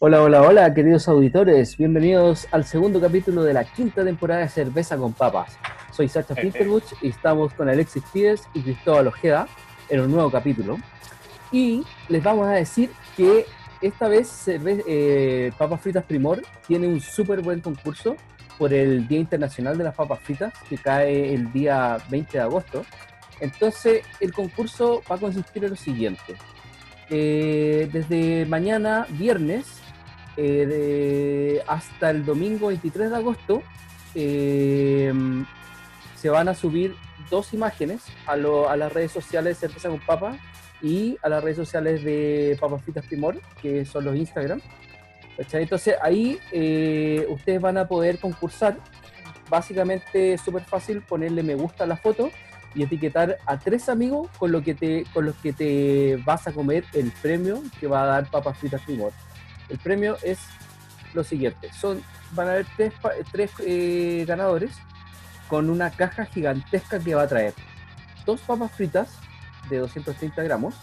Hola, hola, hola, queridos auditores. Bienvenidos al segundo capítulo de la quinta temporada de Cerveza con Papas. Soy Sacha Finterbuch y estamos con Alexis Pides y Cristóbal Ojeda en un nuevo capítulo. Y les vamos a decir que esta vez Cerve- eh, Papas Fritas Primor tiene un súper buen concurso por el Día Internacional de las Papas Fritas, que cae el día 20 de agosto. Entonces, el concurso va a consistir en lo siguiente. Eh, desde mañana, viernes, eh, de- hasta el domingo 23 de agosto, eh, se van a subir dos imágenes a, lo- a las redes sociales de Cerveza con Papa y a las redes sociales de Papas Fritas Primor, que son los Instagram. Entonces ahí eh, ustedes van a poder concursar. Básicamente es súper fácil ponerle me gusta a la foto y etiquetar a tres amigos con, lo que te, con los que te vas a comer el premio que va a dar Papas Fritas Primor. El premio es lo siguiente: son, van a haber tres, eh, ganadores con una caja gigantesca que va a traer dos papas fritas de 230 gramos,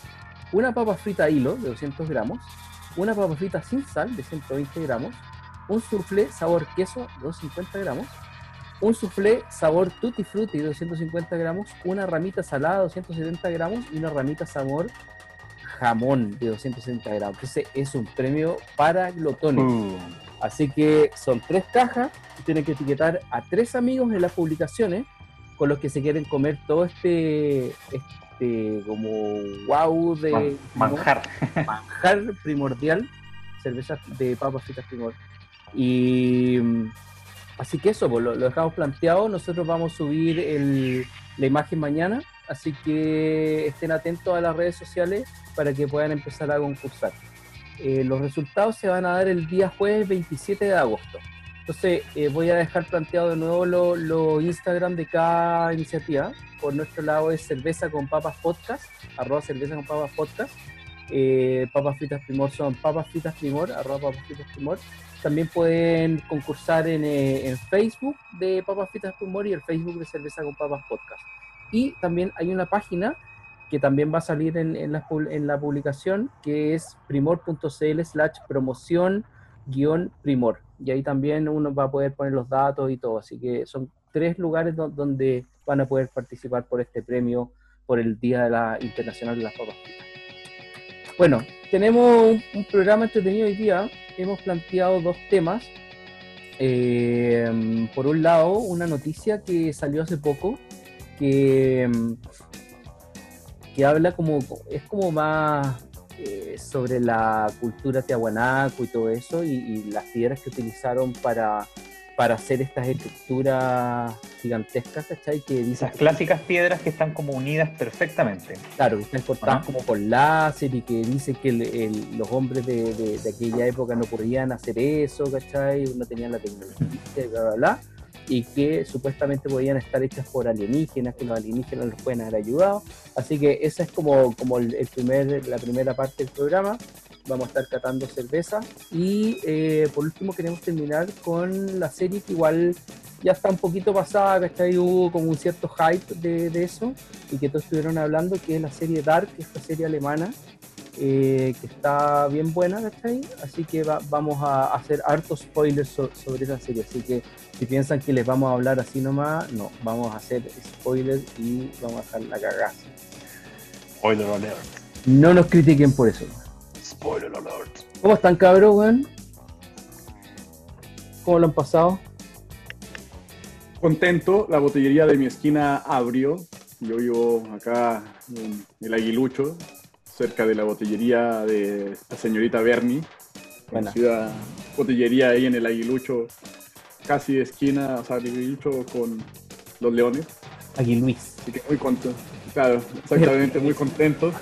una papa frita a hilo de 200 gramos, una papa frita sin sal de 120 gramos, un soufflé sabor queso de 250 gramos, un soufflé sabor tutti frutti de 250 gramos, una ramita salada de 270 gramos y una ramita sabor jamón de 270 gramos. Ese es un premio para glotones. Uh, Así que son tres cajas, y tienen que etiquetar a tres amigos en las publicaciones con los que se quieren comer todo este, este como wow de man- manjar. manjar primordial, cervezas de papas fritas primor. Y mm, así que eso, pues, lo, lo dejamos planteado. Nosotros vamos a subir el- la imagen mañana, así que estén atentos a las redes sociales para que puedan empezar a concursar. Eh, los resultados se van a dar el día jueves 27 de agosto. Entonces, eh, voy a dejar planteado de nuevo los lo Instagram de cada iniciativa. Por nuestro lado es cerveza con papas podcast, arroba cerveza con papas podcast. Eh, papas fritas primor son papas fritas primor, arroba papas fritas primor. También pueden concursar en, eh, en Facebook de papas fritas primor y el Facebook de cerveza con papas podcast. Y también hay una página que también va a salir en, la, en la publicación, que es primor.cl slash promoción guion primor. Y ahí también uno va a poder poner los datos y todo. Así que son tres lugares do- donde van a poder participar por este premio por el Día de la Internacional de las Papas. Bueno, tenemos un, un programa entretenido hoy día. Hemos planteado dos temas. Eh, por un lado, una noticia que salió hace poco, que, que habla como, es como más eh, sobre la cultura tiahuanaco y todo eso, y, y las piedras que utilizaron para, para hacer estas estructuras gigantescas, ¿cachai? Que dicen Esas clásicas piedras que están como unidas perfectamente. Claro, que están cortadas Ajá. como por láser y que dice que el- el- los hombres de, de- de aquella época no podían hacer eso, ¿cachai? No tenían la tecnología, bla, bla, bla. Y que supuestamente podían estar hechas por alienígenas, que los alienígenas los pueden haber ayudado. Así que esa es como, como el, primer, la primera parte del programa. Vamos a estar catando cerveza. Y eh, por último queremos terminar con la serie que igual ya está un poquito pasada, ¿cachai? Hubo como un cierto hype de, de eso y que todos estuvieron hablando, que es la serie Dark, esta serie alemana, eh, que está bien buena, ¿cachai? Así que va- vamos a hacer hartos spoilers so- sobre esa serie, así que si piensan que les vamos a hablar así nomás, no, vamos a hacer spoilers y vamos a dejar la cagada. Spoiler alert. No nos critiquen por eso. Spoiler alert. ¿Cómo están, cabros, weón? ¿Cómo lo han pasado? contento, la botillería de mi esquina abrió. Yo vivo acá en el Aguilucho, cerca de la botillería de la señorita Bernie. Conocida botillería ahí en el Aguilucho, casi de esquina, o sea, Aguilucho con los leones. Aquí Luis. Así que muy contento. Claro, exactamente, muy contento.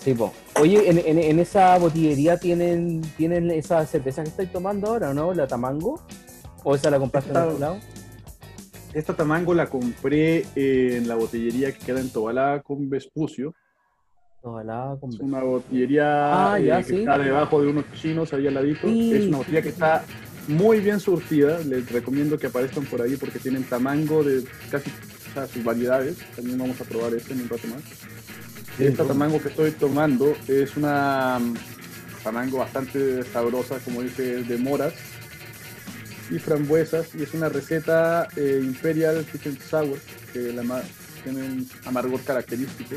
Sí, po. Oye, en, en- en esa botillería tienen, tienen esa cerveza que estáis tomando ahora, ¿no? ¿La Tamango? ¿O esa la compraste en otro lado? Esta tamango la compré en la botillería que queda en Tobalá con Vespucio. Ojalá con Es una botillería Ah, ya, eh, que sí. está debajo de unos chinos ahí al ladito. Sí. Es una botella que está muy bien surtida. Les recomiendo que aparezcan por ahí porque tienen tamango de casi o sea, sus variedades. También vamos a probar este en un rato más. Esta tamango que estoy tomando es una mm, tamango bastante sabrosa, como dice, de moras y frambuesas. Y es una receta eh, Imperial Kitchen Sour que la tiene un amargor característico.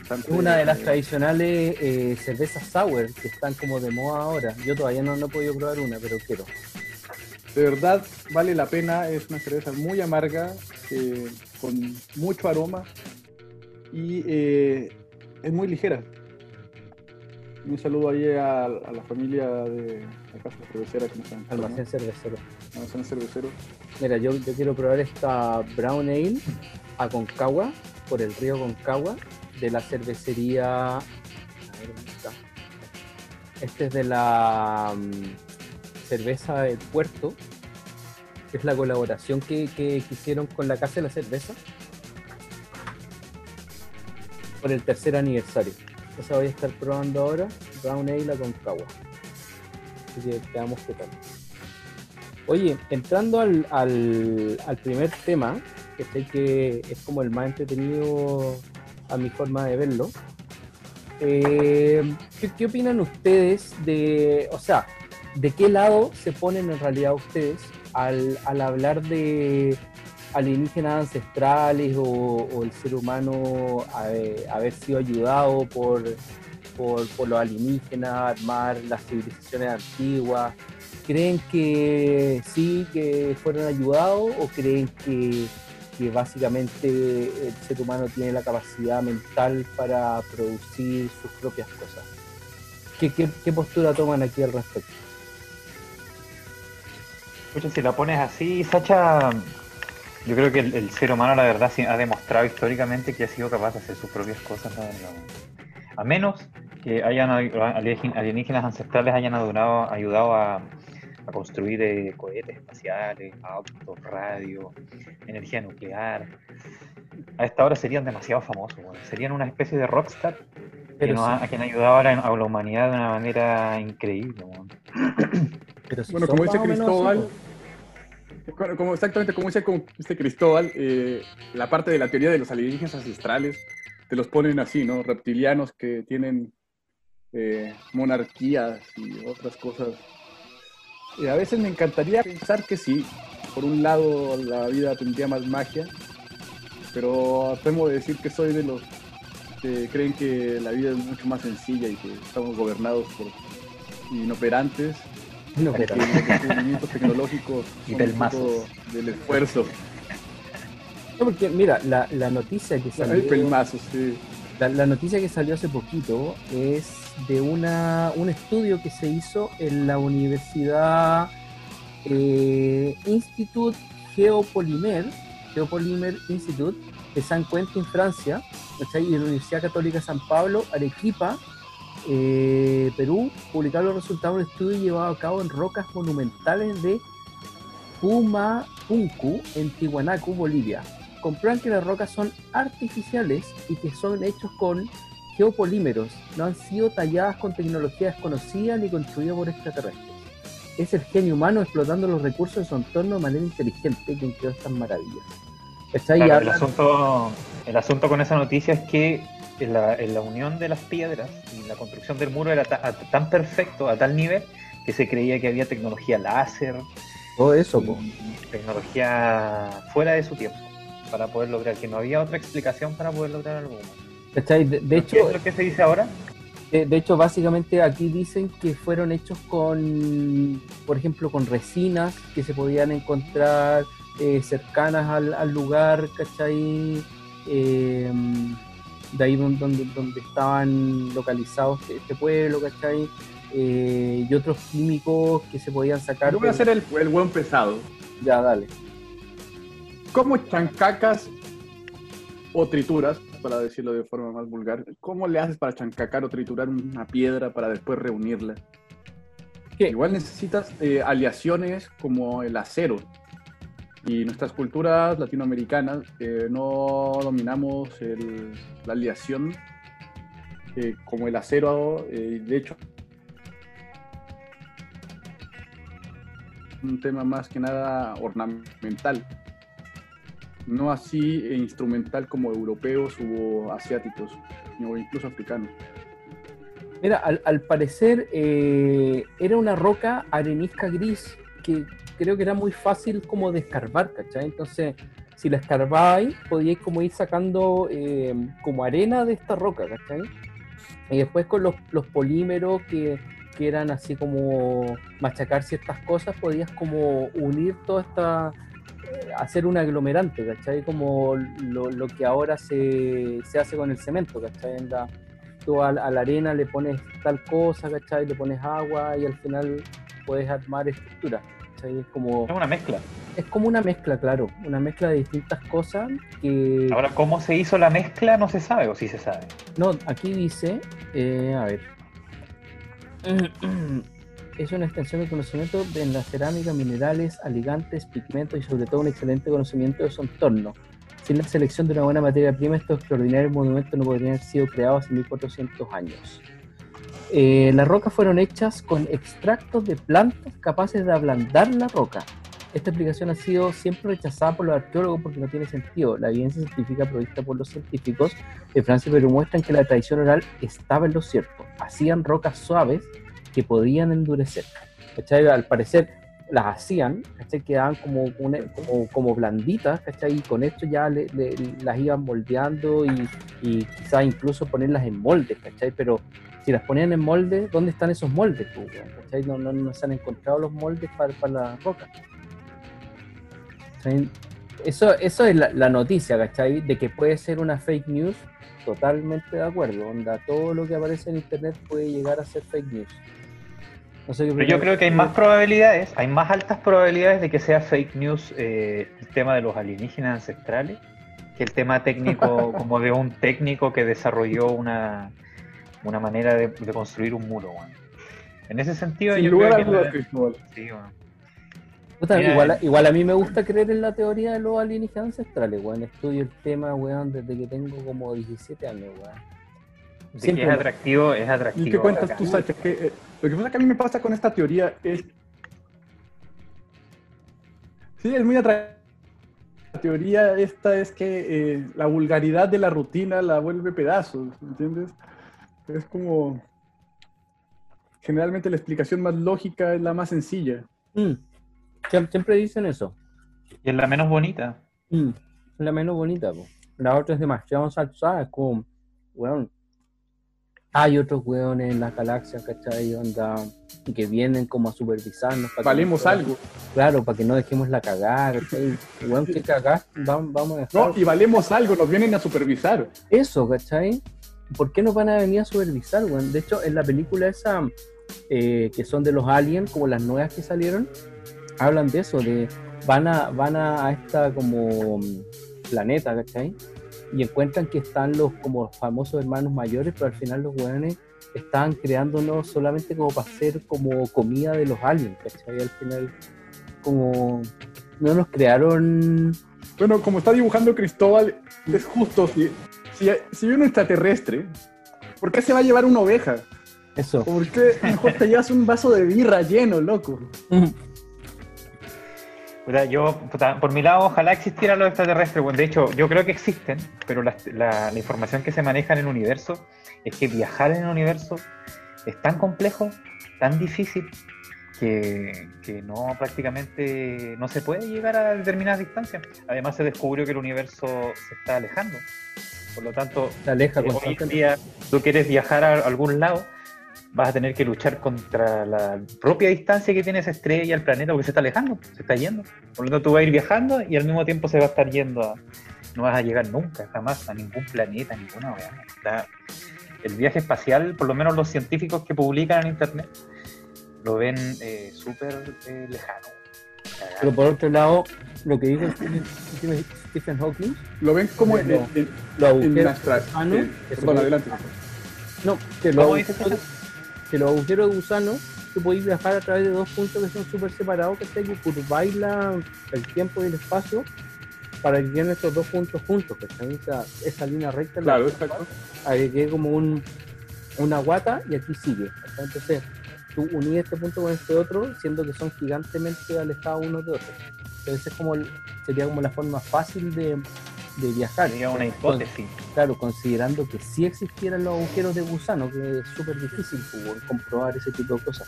Bastante, Es una de las eh, tradicionales eh, cervezas sour que están como de moda ahora. Yo todavía no, no he podido probar una, pero quiero. De verdad vale la pena, es una cerveza muy amarga, con mucho aroma y eh, es muy ligera. Un saludo ahí a, a la familia de la casa cervecera que nos están Almacén cervecero. Almacén cervecero. Mira, yo, yo quiero probar esta Brown Ale a Concagua, por el río Concagua, de la cervecería. A ver, ¿dónde está? Este es de la mm, cerveza del puerto, que es la colaboración que, que, que hicieron con la Casa de la Cerveza por el tercer aniversario. Voy a estar probando ahora, Brown Ale a Concagua. Así que veamos qué tal. Oye, entrando al, al, al primer tema, que sé que es como el más entretenido a mi forma de verlo, eh, ¿qué, qué opinan ustedes de, o sea, de qué lado se ponen en realidad ustedes al, al hablar de alienígenas ancestrales o, el ser humano eh, haber sido ayudado por, por, los alienígenas, armar las civilizaciones antiguas? ¿Creen que sí, que fueron ayudados o creen que, que básicamente el ser humano tiene la capacidad mental para producir sus propias cosas? ¿Qué, qué, qué postura toman aquí al respecto? Si la pones así, Sacha, yo creo que el, el ser humano, la verdad, ha demostrado históricamente que ha sido capaz de hacer sus propias cosas, la verdad. A menos que hayan alien- alienígenas ancestrales hayan ayudado, ayudado a, a construir eh, cohetes espaciales, autos, radio, energía nuclear. A esta hora serían demasiado famosos, serían una especie de rockstar que, Pero nos sí. ha, ayudado a la, a la humanidad de una manera increíble. Pero si Bueno, son como dice menos Cristóbal, como exactamente como dice este Cristóbal, eh, la parte de la teoría de los alienígenas ancestrales te los ponen así, ¿no? Reptilianos que tienen eh, monarquías y otras cosas. A veces me encantaría pensar que sí. Por un lado, la vida tendría más magia, pero temo de decir que soy de los que creen que la vida es mucho más sencilla y que estamos gobernados por inoperantes los descubrimientos tecnológicos Y un poco del esfuerzo. no, porque mira, la, la noticia que salió, pelmazos, sí. la, la noticia que salió hace poquito es de una, un estudio que se hizo en la Universidad eh, Institut Geopolymer, Geopolymer Institute de San Quentin, Francia, ¿cachai? y la Universidad Católica San Pablo, Arequipa, eh, Perú, publicaron los resultados de un estudio llevado a cabo en rocas monumentales de Pumapunku, en Tiwanaku, Bolivia. Comprueban que las rocas son artificiales y que son hechos con geopolímeros, no han sido talladas con tecnología desconocida ni construidas por extraterrestres. Es el genio humano explotando los recursos de su entorno de manera inteligente quien creó estas maravillas. El, asunto, el asunto con esa noticia es que en la, en la unión de las piedras y la construcción del muro era ta- a- tan perfecto, a tal nivel, que se creía que había tecnología láser, todo eso, y tecnología fuera de su tiempo, para poder lograr, que no había otra explicación para poder lograr algo. De, de ¿Qué hecho, es lo que se dice ahora? De, de hecho, básicamente aquí dicen que fueron hechos con, por ejemplo, con resinas que se podían encontrar eh, cercanas al, al lugar, ¿cachai? Eh, de ahí don- donde, donde estaban localizados este pueblo, ¿cachai? Eh, y otros químicos que se podían sacar. Yo voy a hacer el, el buen pesado. Ya, dale. ¿Cómo chancacas o trituras para decirlo de forma más vulgar. ¿Cómo le haces para chancacar o triturar una piedra para después reunirla? ¿Qué? Igual necesitas eh, aleaciones como el acero. Y nuestras culturas latinoamericanas no dominamos el- la aleación eh, como el acero. eh, de hecho, un tema más que nada ornamental. No así eh, instrumental como europeos o asiáticos, o incluso africanos. Mira, al, al parecer eh, era una roca arenisca gris que creo que era muy fácil como de escarbar, ¿cachai? Entonces, si la escarbabais, podíais como ir sacando eh, como arena de esta roca, ¿cachai? Y después con los, polímeros que, eran así como machacar ciertas cosas, podías como unir toda esta, eh, hacer un aglomerante, ¿cachai? Como lo, que ahora se, hace con el cemento, ¿cachai? En la, tú a, la arena le pones tal cosa, ¿cachai? Le pones agua y al final puedes armar estructura. ¿Cachai? Es como, Es una mezcla. es como una mezcla, claro, una mezcla de distintas cosas que... Ahora, ¿cómo se hizo la mezcla? No se sabe, o sí se sabe. No, aquí dice, eh, a ver, es una extensión de conocimiento de en la cerámica, minerales, aligantes, pigmentos y sobre todo un excelente conocimiento de su entorno. Sin la selección de una buena materia prima, estos extraordinarios monumentos no podrían haber sido creados hace 1400 años. Eh, las rocas fueron hechas con extractos de plantas capaces de ablandar la roca. Esta explicación ha sido siempre rechazada por los arqueólogos porque no tiene sentido. La evidencia científica provista por los científicos de Francia y Perú muestran que la tradición oral estaba en lo cierto. Hacían rocas suaves que podían endurecer. ¿Cachai? Al parecer las hacían, ¿cachai? quedaban como, una- como, como blanditas, ¿cachai? y con esto ya le- las iban moldeando y, y quizás incluso ponerlas en moldes, ¿cachai? pero si las ponían en moldes, ¿dónde están esos moldes? ¿cachai? No, no, no se han encontrado los moldes para, para rocas. ¿Cachai? Eso, eso es la, la noticia, ¿cachai? De que puede ser una fake news, totalmente de acuerdo. Onda, todo lo que aparece en internet puede llegar a ser fake news. No sé qué Pero yo creo que hay más probabilidades, hay más altas probabilidades de que sea fake news eh, el tema de los alienígenas ancestrales que el tema técnico, como de un técnico que desarrolló una, una manera de, de construir un muro. weón. En ese sentido, Sin yo lugar creo a que la- sí, weón. Puta, Mira, igual, eh. igual a mí me gusta creer en la teoría de los alienígenas ancestrales, weón. Estudio el tema, weón, desde que tengo como 17 años, weón. Siempre es atractivo, es atractivo. ¿Y qué cuentas acá. tú, Sacha? Que, eh, lo que pasa que a mí me pasa con esta teoría es... Sí, es muy atractiva. La teoría esta es que eh, la vulgaridad de la rutina la vuelve pedazos, ¿entiendes? Es como... Generalmente la explicación más lógica es la más sencilla. Mm. Siem- Siempre dicen eso. Y es la menos bonita. Mm. La menos bonita, po. La otra es demasiado salsada, es como, weón. Hay otros weones en las galaxias, ¿cachai? Onda, que vienen como a supervisarnos. para que Valemos no- algo. Claro, para que no dejemos la ¿cachai? Weón, que cagar, vamos, vamos a dejar. No, y valemos algo, nos vienen a supervisar. Eso, ¿cachai? ¿Por qué nos van a venir a supervisar, weón? De hecho, en la película esa, eh, que son de los aliens, como las nuevas que salieron, hablan de eso, de van a, van a, a esta como mm, planeta, ¿cachai? Y encuentran que están los como famosos hermanos mayores, pero al final los weones estaban creándonos solamente como para ser como comida de los aliens, ¿cachai? Al final, como no nos crearon Bueno, como está dibujando Cristóbal, es justo, si, si, si hay un extraterrestre, ¿por qué se va a llevar una oveja? eso. ¿Por qué mejor te llevas un vaso de birra lleno, loco? Yo, por mi lado, ojalá existieran los extraterrestres. Bueno, de hecho, yo creo que existen, pero la, la- la información que se maneja en el universo es que viajar en el universo es tan complejo, tan difícil, que, que no prácticamente no se puede llegar a determinadas distancias. Además, se descubrió que el universo se está alejando. Por lo tanto, Se aleja eh, hoy en constantemente. día tú quieres viajar a algún lado, vas a tener que luchar contra la propia distancia que tiene esa estrella, el planeta, porque se está alejando, se está yendo. Por lo tanto, tú vas a ir viajando y al mismo tiempo se va a estar yendo a... No vas a llegar nunca, jamás, a ningún planeta, a ninguna. Está- El viaje espacial, por lo menos los científicos que publican en internet, lo ven eh, súper eh, lejano. Pero por otro lado, lo que dijo Stephen, Hawking, Lo ven como agujeros que se perdón, puede- adelante. no, que los, ¿Cómo dices agujeros, que los agujeros de gusano, tú podéis viajar a través de dos puntos que son súper separados, que tengo curváis la- el tiempo y el espacio para que queden estos dos puntos juntos, que esa, esa línea recta, Claro, la- exacto. a que quede como un, una guata y aquí sigue. Entonces, tú unís este punto con este otro, siendo que son gigantemente alejados unos de otros. Entonces, es como sería como la forma fácil de, de viajar. Sería una Con- hipótesis. Claro, considerando que sí existieran los agujeros de gusano, que es súper difícil pues, comprobar ese tipo de cosas.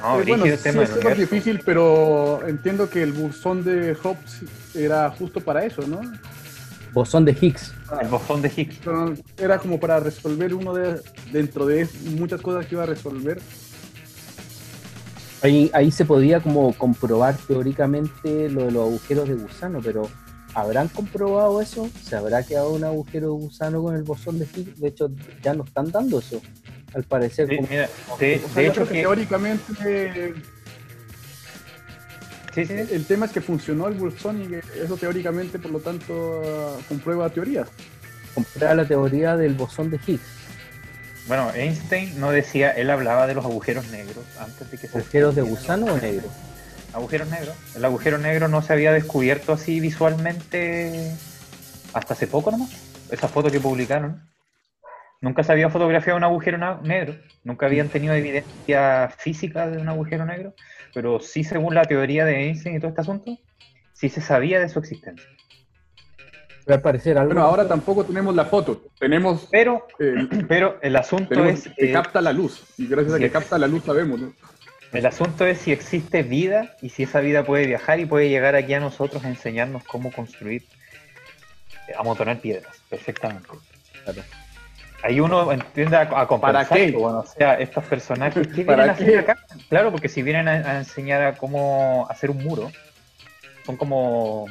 No, Eh, bueno, sí, es súper difícil, pero entiendo que el buzón de Hobbes era justo para eso, ¿no? Bosón de Higgs. El bosón de Higgs. Era como para resolver uno de dentro de muchas cosas que iba a resolver. Ahí, ahí se podía como comprobar teóricamente lo de los agujeros de gusano, pero ¿habrán comprobado eso? ¿Se habrá quedado un agujero de gusano con el bosón de Higgs? De hecho, ya no están dando eso. Al parecer, Sí, como- mira, de, O sea, de hecho que teóricamente eh, Sí, sí, el tema es que funcionó el buzón y que eso teóricamente, por lo tanto, comprueba teorías. comprar la teoría del bosón de Higgs. Bueno, Einstein no decía, él hablaba de los agujeros negros antes de que se... ¿Agujeros de gusano o negro? Agujeros negros. El agujero negro no se había descubierto así visualmente hasta hace poco nomás. Esa foto que publicaron. Nunca se había fotografiado un agujero negro. Nunca habían tenido evidencia física de un agujero negro. Pero sí, según la teoría de Einstein y todo este asunto, sí se sabía de su existencia. Pero al parecer algo. Bueno, ahora tampoco tenemos la foto, tenemos, Pero, eh, pero el asunto es... que eh, capta la luz. Y gracias a que es- capta la luz sabemos, ¿no? El asunto es si existe vida y si esa vida puede viajar y puede llegar aquí a nosotros a enseñarnos cómo construir, eh, amontonar piedras, perfectamente. Claro. Ahí uno entiende a, a compensar, ¿Para qué? bueno, o sea, estos personajes, ¿qué ¿Para vienen a hacer qué? acá? Claro, porque si vienen a, a enseñar a cómo hacer un muro, son como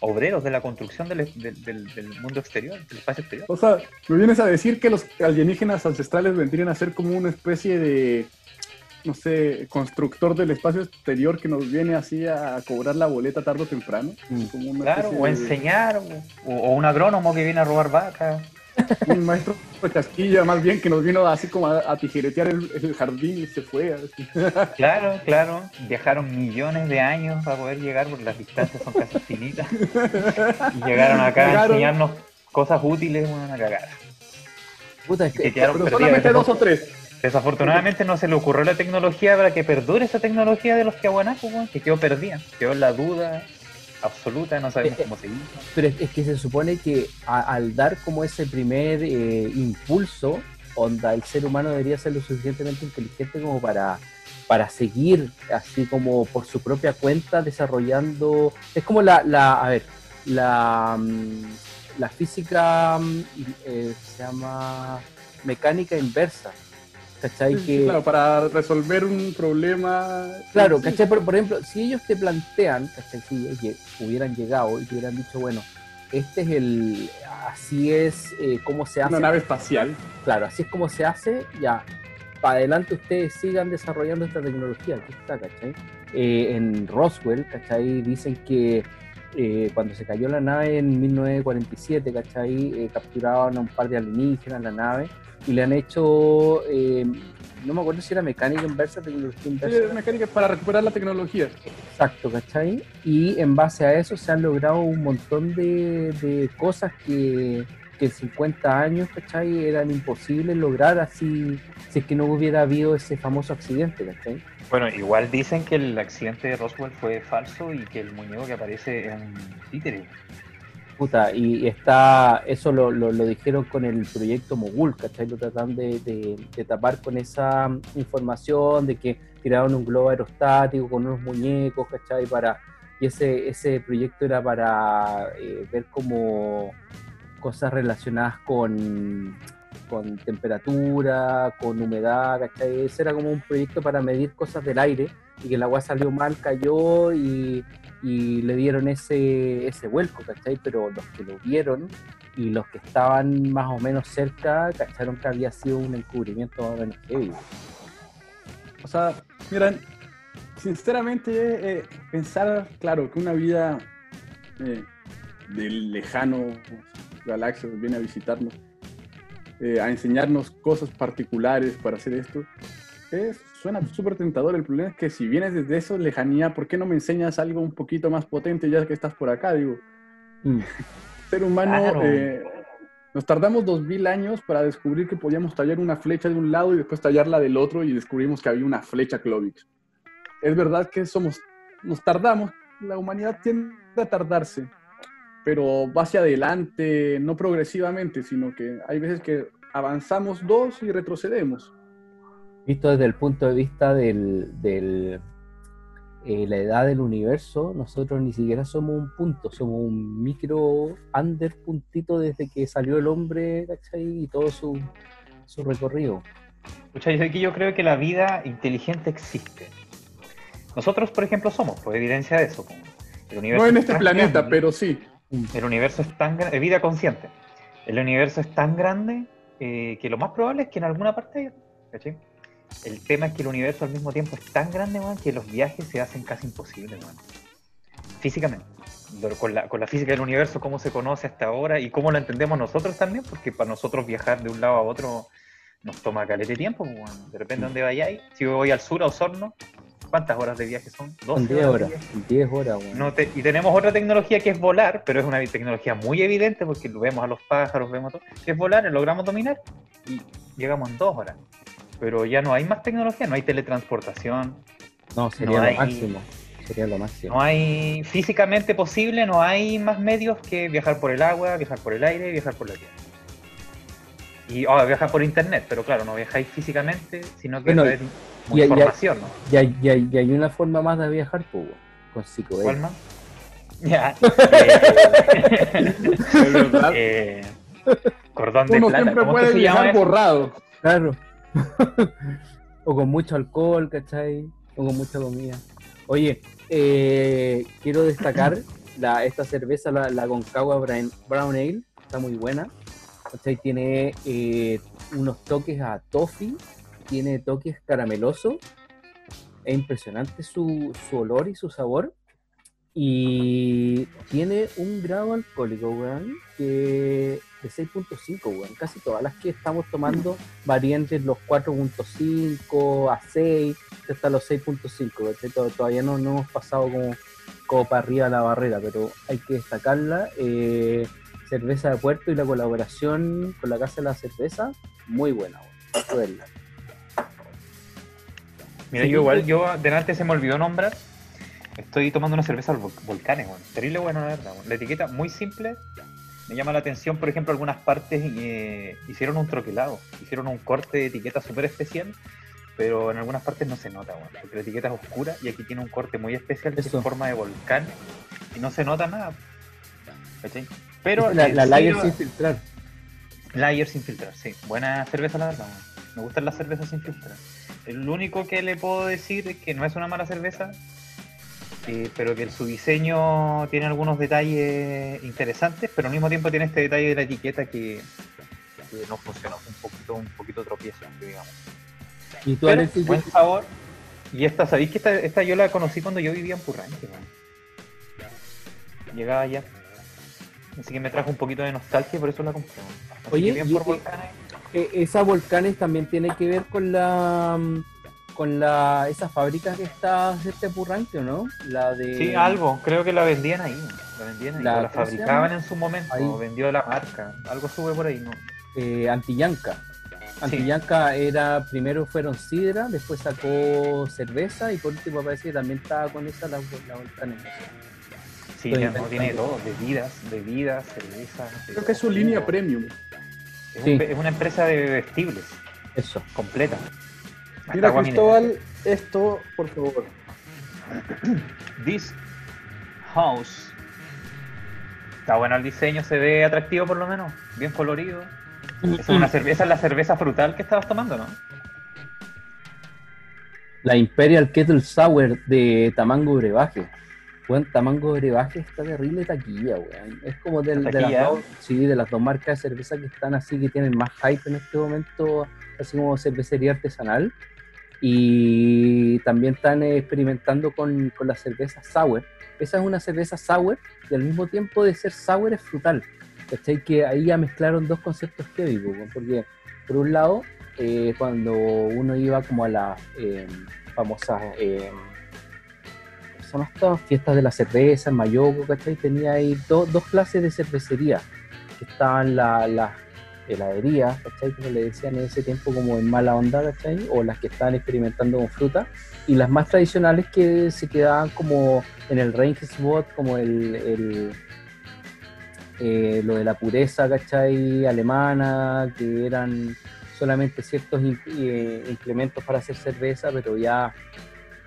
obreros de la construcción del, del- del- del mundo exterior, del espacio exterior. O sea, me vienes a decir que los alienígenas ancestrales vendrían a ser como una especie de, no sé, constructor del espacio exterior que nos viene así a cobrar la boleta tarde o temprano. Mm. Como una Claro, o de- enseñar, o, o un agrónomo que viene a robar vacas. Un maestro de casquilla más bien que nos vino así como a, a tijeretear el, el jardín y se fue. así. Claro, claro. Viajaron millones de años para poder llegar porque las distancias son casi infinitas. Y llegaron acá a Llegaron. enseñarnos cosas útiles, una cagada. Puta, es que Pero perdidas. solamente dos o tres. Desafortunadamente no se le ocurrió la tecnología para que perdure esa tecnología de los Tiahuanacos, weón, que quedó perdida. Quedó en la duda absoluta, no sabemos Eh, eh, cómo seguir. pero es, que se supone que a- al dar como ese primer eh, impulso, onda, el ser humano debería ser lo suficientemente inteligente como para, para seguir así como por su propia cuenta desarrollando. Es como la, la a ver, la, mm, la física mm, eh, se llama mecánica inversa. ¿Cachai? Sí, que, Claro, para resolver un problema. Claro, ¿cachai? Por, por ejemplo, si ellos te plantean, ¿cachai? Si ellos hubieran llegado y te hubieran dicho, bueno, este es el, así es eh, cómo se hace, Una nave espacial. claro, así es como se hace, ya, para adelante ustedes sigan desarrollando esta tecnología, aquí está, ¿cachai? Eh, en Roswell, ¿cachai? Dicen que eh, cuando se cayó la nave en 1947, ¿cachai? Eh, capturaban a un par de alienígenas en la nave y le han hecho, eh, no me acuerdo si era mecánica inversa, tecnología Sí, inversa. es mecánica para recuperar la tecnología. Exacto, ¿cachai? Y en base a eso se han logrado un montón de, de cosas que, que en 50 años, ¿cachai? Eran imposibles lograr así, si es que no hubiera habido ese famoso accidente, ¿cachai? Bueno, igual dicen que el accidente de Roswell fue falso y que el muñeco que aparece es un títere. Puta, y está, eso lo, lo, dijeron con el proyecto Mogul, ¿cachai? Lo tratan de, de- tapar con esa información de que tiraron un globo aerostático con unos muñecos, ¿cachai? Para, y ese, ese proyecto era para eh, ver como cosas relacionadas con, con temperatura, con humedad, ¿cachai? Ese era como un proyecto para medir cosas del aire y que el agua salió mal, cayó y, y le dieron ese, ese vuelco, ¿cachai? Pero los que lo vieron y los que estaban más o menos cerca, ¿cacharon que había sido un encubrimiento más o menos? O sea, miran, sinceramente, eh, pensar, claro, que una vida eh, del lejano galaxia viene a visitarnos, eh, a enseñarnos cosas particulares para hacer esto, es, suena súper tentador. El problema es que si vienes desde esa lejanía, ¿por qué no me enseñas algo un poquito más potente ya que estás por acá? Digo, Mm. ser humano, Claro. eh, nos tardamos dos mil años para descubrir que podíamos tallar una flecha de un lado y después tallarla del otro y descubrimos que había una flecha Clovix. Es verdad que somos, nos tardamos, la humanidad tiende a tardarse, pero va hacia adelante, no progresivamente, sino que hay veces que avanzamos dos y retrocedemos. Visto desde el punto de vista del, del, eh, la edad del universo, nosotros ni siquiera somos un punto, somos un micro under puntito desde que salió el hombre, ¿cachai? Y todo su, su recorrido. Escucha, yo aquí yo creo que la vida inteligente existe. Nosotros, por ejemplo, somos, pues evidencia de eso. El universo No en es este planeta, grande, pero sí. El universo es tan grande, vida consciente. El universo es tan grande eh, que lo más probable es que en alguna parte haya. ¿cachai? El tema es que el universo al mismo tiempo es tan grande, weón, que los viajes se hacen casi imposibles, weón. Físicamente. Con la, con la física del universo, cómo se conoce hasta ahora y cómo lo entendemos nosotros también, porque para nosotros viajar de un lado a otro nos toma calete de tiempo. De repente, ¿dónde vayáis? Si voy al sur, a Osorno, ¿cuántas horas de viaje son? Son 12 10 de horas, viaje. 10 horas. No te- y tenemos otra tecnología que es volar, pero es una tecnología muy evidente porque lo vemos a los pájaros, vemos todo, que es volar, logramos dominar y llegamos en dos horas. Pero ya no hay más tecnología, no hay teletransportación, No, sería no lo hay- máximo. Sería lo máximo. no hay físicamente posible, no hay más medios que viajar por el agua, viajar por el aire, viajar por la tierra. Y ahora viajar por internet, pero claro, no viajáis físicamente, sino que Bueno, traer y- y- información, ¿no? Y hay, y hay- y hay una forma más de viajar, pues, con psicodelia. ¿Cuál más? Ya. Eh, Es eh, cordón de Uno plata. siempre ¿Cómo es puede se llama borrado. Claro. o con mucho alcohol, ¿cachai? O con mucha comida. Oye, eh, quiero destacar la, esta cerveza, la, la Concagua Brown, Brown Ale, está muy buena. ¿cachai? Tiene eh, unos toques a toffee, tiene toques caramelosos. Es impresionante su, su olor y su sabor. Y tiene un grado alcohólico, weón, que de 6.5, weón. Casi todas las que estamos tomando varían entre los 4.5 a 6, hasta los 6.5. ¿cachai? Tod- Todavía no, no hemos pasado como, como para arriba la barrera, pero hay que destacarla. Eh, cerveza de puerto y la colaboración con la Casa de la Cerveza, muy buena, weón. Mira, Sí. yo igual, yo delante se me olvidó nombrar. Estoy tomando una cerveza vol- volcanes, bueno. Terrible bueno, la verdad. La etiqueta muy simple. Me llama la atención, por ejemplo, algunas partes eh, hicieron un troquelado. Hicieron un corte de etiqueta súper especial. Pero en algunas partes no se nota, weón, porque la etiqueta es oscura y aquí tiene un corte muy especial que es en forma de volcán y no se nota nada. ¿cachai? Pero la, la lo- sin filtrar. Lager sin filtrar, sí. Buena cerveza, la verdad. Me gustan las cervezas sin filtrar. El único que le puedo decir es que no es una mala cerveza, pero que su diseño tiene algunos detalles interesantes, pero al mismo tiempo tiene este detalle de la etiqueta que, que no funciona. Un poquito, un poquito tropiezo, digamos. Y tú, Pero, buen sabor. Y esta, ¿sabéis que esta, esta yo la conocí cuando yo vivía en Purranque? Llegaba allá. Así que me trajo un poquito de nostalgia y por eso la compré. Así Oye, que bien por y- volcanes. Eh, esa Volcanes también tiene que ver con la mm, con la esa fábrica que está cerca de Purranque, ¿o no? La de Sí, algo, creo que la vendían ahí, la vendían ahí, La- o la ¿cómo se fabricaban en su momento, Ahí. vendió la marca, algo sube por ahí, ¿no? eh, Antillanca. Antillanca era primero fueron sidra, después sacó cerveza y por último parece que también estaba con esa la, la Volcanes. Sí, ya no tiene todo, bebidas, bebidas, cerveza. Creo que es su línea premium. Es, Sí. un- es una empresa de vestibles, Eso. completa. Mira, Cristóbal, esto, por favor. This house. Está bueno el diseño, se ve atractivo por lo menos, bien colorido. Esa es, una cerveza, es la cerveza frutal que estabas tomando, ¿no? La Imperial Kettle Sour de Tamango Brebaje. Weón, Tamango Brebaje está terrible taquilla, weón. Es como del- de, las dos, sí, de las dos marcas de cerveza que están así, que tienen más hype en este momento, así como cervecería artesanal. Y también están experimentando con, con la cerveza sour. Esa es una cerveza sour y al mismo tiempo de ser sour es frutal. ¿Cachai? Que ahí ya mezclaron dos conceptos heavy, po, porque por un lado, eh, cuando uno iba como a las eh, famosas eh, ¿cómo se llama esto? fiestas de la cerveza en Mayoco, ¿cachai? Tenía ahí do- dos clases de cervecería, que estaban la- las heladerías, ¿cachai? Como le decían en ese tiempo como en mala onda, ¿cachai? O las que estaban experimentando con fruta, y las más tradicionales que se quedaban como en el range spot, como el, el, eh, lo de la pureza, ¿cachai? Alemana, que eran solamente ciertos in- eh, para hacer cerveza, pero ya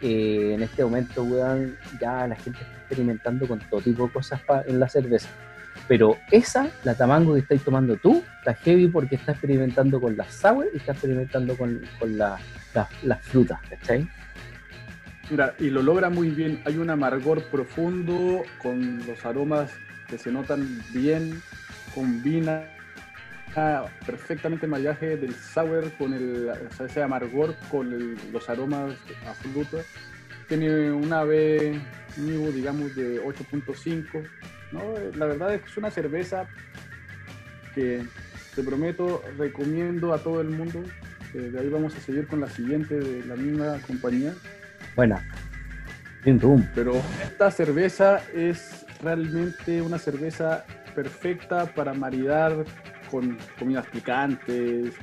eh, en este momento, weón, ya la gente está experimentando con todo tipo de cosas en la cerveza. Pero esa, la tamango que estáis tomando tú, está heavy porque está experimentando con las sour y está experimentando con, con la- la- las frutas, ¿cachai? Mira, y lo logra muy bien. Hay un amargor profundo con los aromas que se notan bien, combina ah, perfectamente el maridaje del sour con el, o sea, ese amargor con el- los aromas a fruta. Tiene una B digamos, de 8.5. ¿no? La verdad es que es una cerveza que te prometo, recomiendo a todo el mundo. Eh, de ahí vamos a seguir con la siguiente de la misma compañía. Buena. Pero esta cerveza es realmente una cerveza perfecta para maridar con comidas picantes.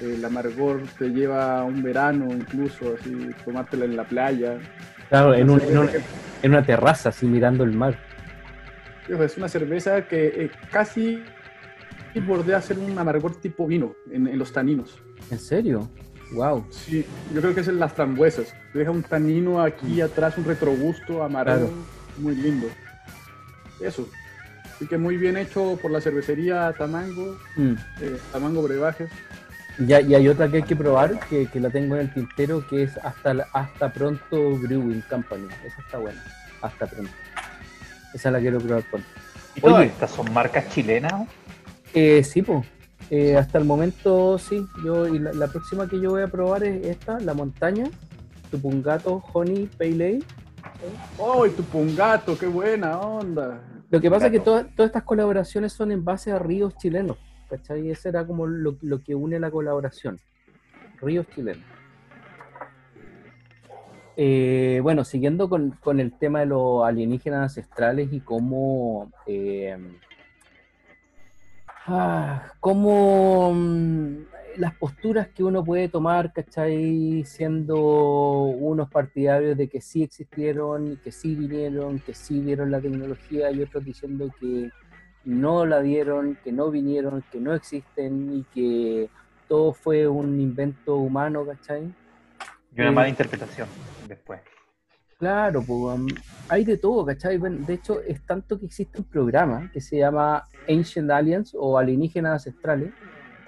El amargor te lleva a un verano incluso, así, tomártela en la playa. Claro, en, un- en un- en una terraza, así mirando el mar. Que- es una cerveza que eh, casi bordea ser un amargor tipo vino en, en los taninos. ¿En serio? Wow. Sí, yo creo que es en las frambuesas. Deja un tanino aquí atrás, un retrogusto amargo, Claro. muy lindo. Eso. Así que muy bien hecho por la cervecería Tamango, Mm. eh, Tamango Brebajes. Ya, y hay otra que hay que probar, que, que la tengo en el tintero, que es hasta, hasta pronto Brewing Company. Esa está buena. Hasta pronto. Esa la quiero probar pronto. ¿Y todas Oye. estas son marcas chilenas? Eh, sí, pues. hasta el momento sí. Yo, y la, la próxima que yo voy a probar es esta, la montaña. Tupungato Honey Pale Ale. ¡Oh, y tu pungato! ¡Qué buena onda! Lo que pasa es que todas, todas estas colaboraciones son en base a ríos chilenos. ¿Cachai? Ese era como lo, lo que une la colaboración. Ríos chilenos. Eh, bueno, siguiendo con, con el tema de los alienígenas ancestrales y cómo, eh, ah, cómo mm, las posturas que uno puede tomar, ¿cachai? Siendo unos partidarios de que sí existieron, que sí vinieron, que sí dieron la tecnología y otros diciendo que no la dieron, que no vinieron, que no existen y que todo fue un invento humano, ¿cachai? Y una mala interpretación después. Claro, pues, um, hay de todo, ¿cachai? Bueno, de hecho, es tanto que existe un programa que se llama Ancient Aliens o Alienígenas Ancestrales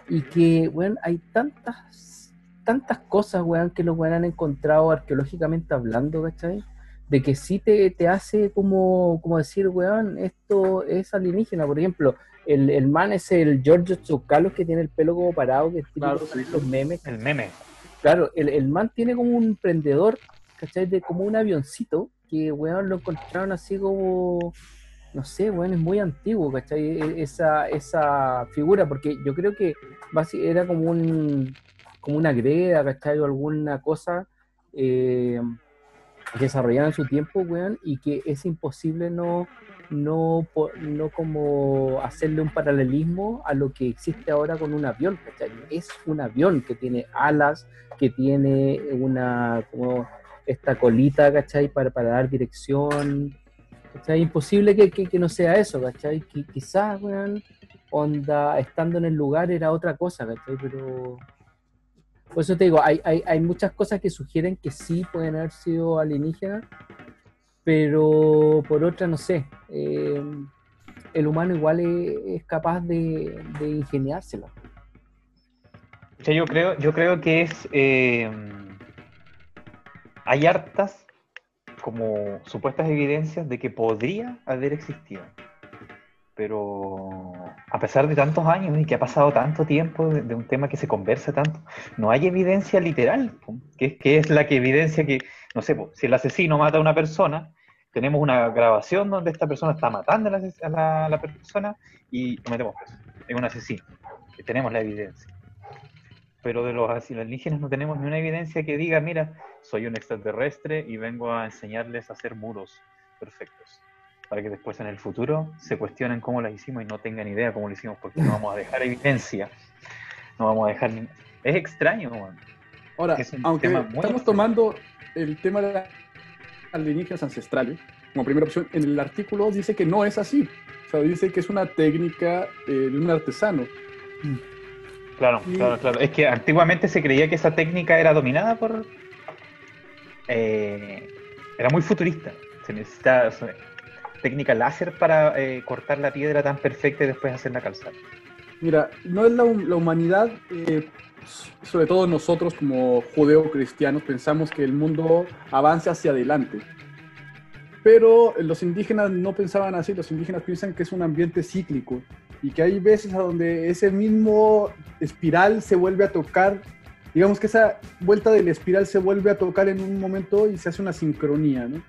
y que, bueno, hay tantas, tantas cosas, weón, que los weón han encontrado arqueológicamente hablando, ¿cachai? De que sí te, te hace como, como decir, weón, esto es alienígena. Por ejemplo, el, el man es el Giorgio Tsoukalos que tiene el pelo como parado, que típico Claro, los memes, El meme. Claro, el, el man tiene como un prendedor, ¿cachai? De como un avioncito que, weón, lo encontraron así como, no sé, weón, es muy antiguo, ¿cachai? E- Esa, esa figura, porque yo creo que era como un, como una greda, ¿cachai? O alguna cosa eh, desarrollada en su tiempo, weón, y que es imposible no, no, no como hacerle un paralelismo a lo que existe ahora con un avión, ¿cachai? Es un avión que tiene alas, que tiene una, como esta colita, ¿cachai? Para, para dar dirección, ¿cachai? Imposible que, que, que no sea eso, ¿cachai? Que quizás, weón, onda, estando en el lugar era otra cosa, ¿cachai? Pero... Por eso te digo, hay, hay, muchas cosas que sugieren que sí pueden haber sido alienígenas, pero por otra no sé. eh, el humano igual es, capaz de, de ingeniársela. O sea, yo creo, yo creo que es. eh, hay hartas como supuestas evidencias de que podría haber existido. Pero a pesar de tantos años y que ha pasado tanto tiempo de, un tema que se conversa tanto, no hay evidencia literal, que, es- la que evidencia que, no sé, si el asesino mata a una persona, tenemos una grabación donde esta persona está matando a la, persona y lo metemos. Es un asesino, que tenemos la evidencia. Pero de los alienígenas no tenemos ni una evidencia que diga, mira, soy un extraterrestre y vengo a enseñarles a hacer muros perfectos. Para que después en el futuro se cuestionen cómo las hicimos y no tengan idea cómo lo hicimos, porque no vamos a dejar evidencia. No vamos a dejar ni... Es extraño, man. Ahora, Es un aunque estamos extraño. tomando el tema de las alienígenas ancestrales como primera opción, en el artículo dice que no es así. O sea, dice que es una técnica eh, de un artesano. Claro, Y- claro, claro. Es que antiguamente se creía que esa técnica era dominada por... eh, era muy futurista. Se necesita o sea, técnica láser para eh, cortar la piedra tan perfecta y después hacerla calzar. Mira, no es la, la humanidad, eh, sobre todo nosotros como judeo-cristianos, pensamos que el mundo avance hacia adelante. Pero los indígenas no pensaban así, los indígenas piensan que es un ambiente cíclico y que hay veces a donde ese mismo espiral se vuelve a tocar, digamos que esa vuelta del espiral se vuelve a tocar en un momento y se hace una sincronía, ¿no?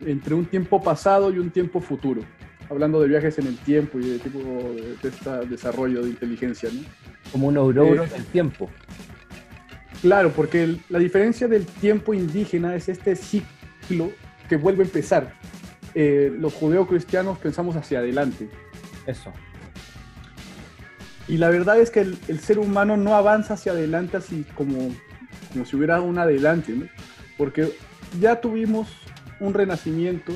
Entre un tiempo pasado y un tiempo futuro hablando de viajes en el tiempo y de tipo de este desarrollo de inteligencia, ¿no? Como un aurora Eh, del tiempo. Claro, porque el- la diferencia del tiempo indígena es este ciclo que vuelve a empezar. Eh, los judeocristianos pensamos hacia adelante. Eso. Y la verdad es que el, el ser humano no avanza hacia adelante así como, como si hubiera un adelante, ¿no? Porque ya tuvimos un renacimiento,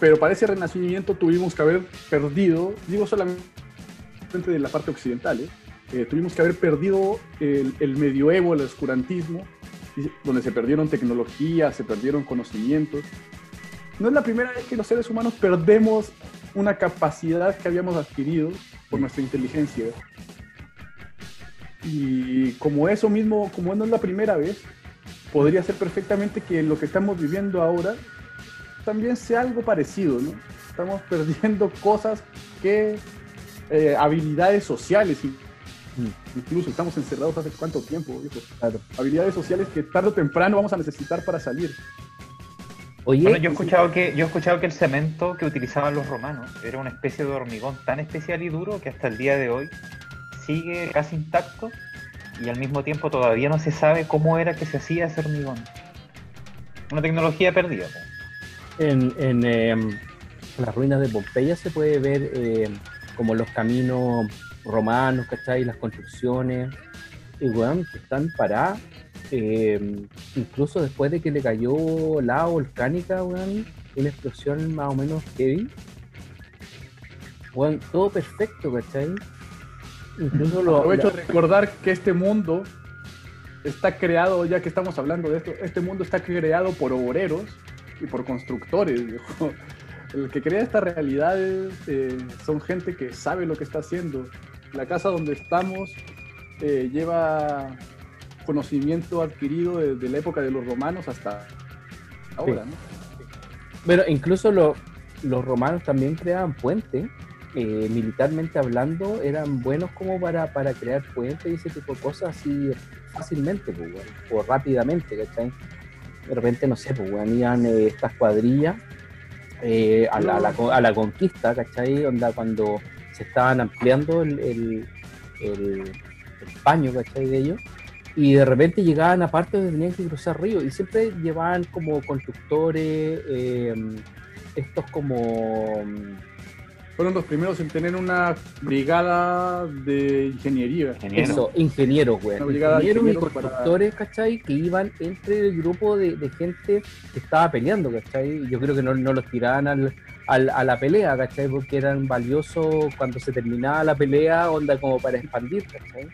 pero para ese renacimiento tuvimos que haber perdido, digo solamente de la parte occidental, ¿eh? Eh, tuvimos que haber perdido el, el medioevo, el oscurantismo, donde se perdieron tecnologías, se perdieron conocimientos. No es la primera vez que los seres humanos perdemos una capacidad que habíamos adquirido por nuestra inteligencia. Y como eso mismo, como no es la primera vez, podría ser perfectamente que lo que estamos viviendo ahora también sea algo parecido, ¿no? Estamos perdiendo cosas que, eh, habilidades sociales, y- incluso estamos encerrados hace cuánto tiempo, viejo? Claro. Habilidades sociales que tarde o temprano vamos a necesitar para salir. Oye, Bueno, yo he escuchado que yo he escuchado que el cemento que utilizaban los romanos era una especie de hormigón tan especial y duro que hasta el día de hoy sigue casi intacto y al mismo tiempo todavía no se sabe cómo era que se hacía ese hormigón. Una tecnología perdida. en, en, em, las ruinas de Pompeya se puede ver em, como los caminos romanos, ¿cachai? Las construcciones, y weón, están paradas. em, incluso después de que le cayó lava volcánica, weón, una explosión más o menos heavy. Weón, todo perfecto, ¿cachai? Incluso lo, Aprovecho de recordar que este mundo está creado, ya que estamos hablando de esto, este mundo está creado por obreros y por constructores. viejo. El que crea estas realidades eh, son gente que sabe lo que está haciendo. La casa donde estamos eh, lleva conocimiento adquirido desde la época de los romanos hasta ahora. ¿no? Bueno, incluso lo- los romanos también creaban puentes, eh, militarmente hablando, eran buenos como para, para crear puentes y ese tipo de cosas así fácilmente, pues, o rápidamente, ¿cachai? De repente, no sé, pues, iban eh, estas cuadrillas eh, a, la, a la conquista, ¿cachai? Onda cuando se estaban ampliando el, el, el- el paño. De ellos. Y de repente llegaban a partes donde tenían que cruzar ríos y siempre llevaban como constructores, estos como... Fueron los primeros en tener una brigada de ingeniería. Ingeniero. Eso, ingenieros, güey. Una brigada de Ingenieros y ingenieros para- constructores, ¿cachai? Que iban entre el grupo de, de gente que estaba peleando, ¿cachai? Yo creo que no, no los tiraban al, al- a la pelea, ¿cachai? Porque eran valiosos cuando se terminaba la pelea, onda como para expandir, ¿cachai?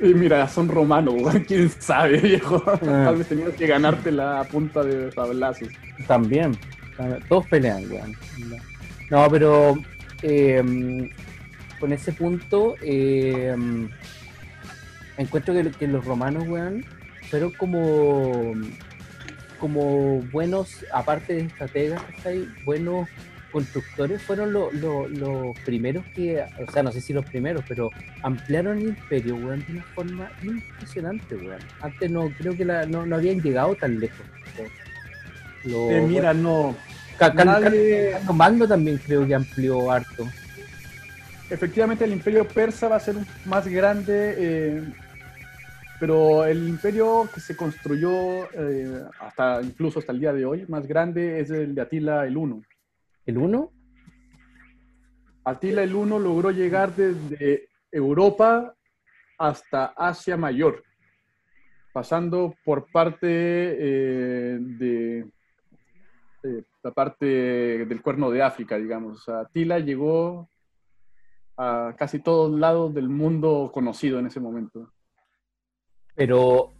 Y mira, son romanos, güey, quién sabe, viejo. Ah. Tal vez tenías que ganarte la punta de sablazos. También. también, Todos pelean, weón. No, pero eh, con ese punto eh, encuentro que, que los romanos, weón, fueron como, como buenos, aparte de estrategas, ¿cachai? Buenos constructores fueron lo- lo- los primeros que, o sea, no sé si los primeros, pero ampliaron el imperio, weón, de una forma impresionante, weón. Antes no, creo que la- no, no habían llegado tan lejos. Eh, mira, no. Magno también creo que amplió harto. Efectivamente, el imperio persa va a ser más grande, eh, pero el imperio que se construyó eh, hasta incluso hasta el día de hoy, más grande, es el de Atila el Uno. ¿El uno? Atila el Uno logró llegar desde Europa hasta Asia Mayor, pasando por parte eh, de eh, la parte del cuerno de África, digamos. O sea, Atila llegó a casi todos lados del mundo conocido en ese momento. Pero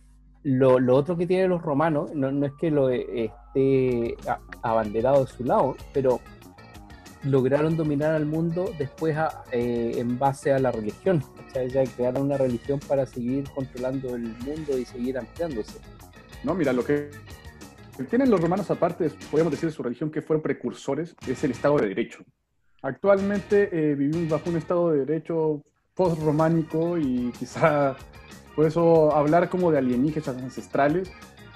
lo, lo otro que tienen los romanos, no, no es que lo esté abanderado de su lado, pero lograron dominar al mundo después a- eh, en base a la religión. ¿cachai? Ya crearon una religión para seguir controlando el mundo y seguir ampliándose. No, mira, lo que tienen los romanos aparte, podemos decir de su religión que fueron precursores, es el Estado de Derecho. Actualmente eh, vivimos bajo un Estado de Derecho post-románico y quizá por eso hablar como de alienígenas ancestrales,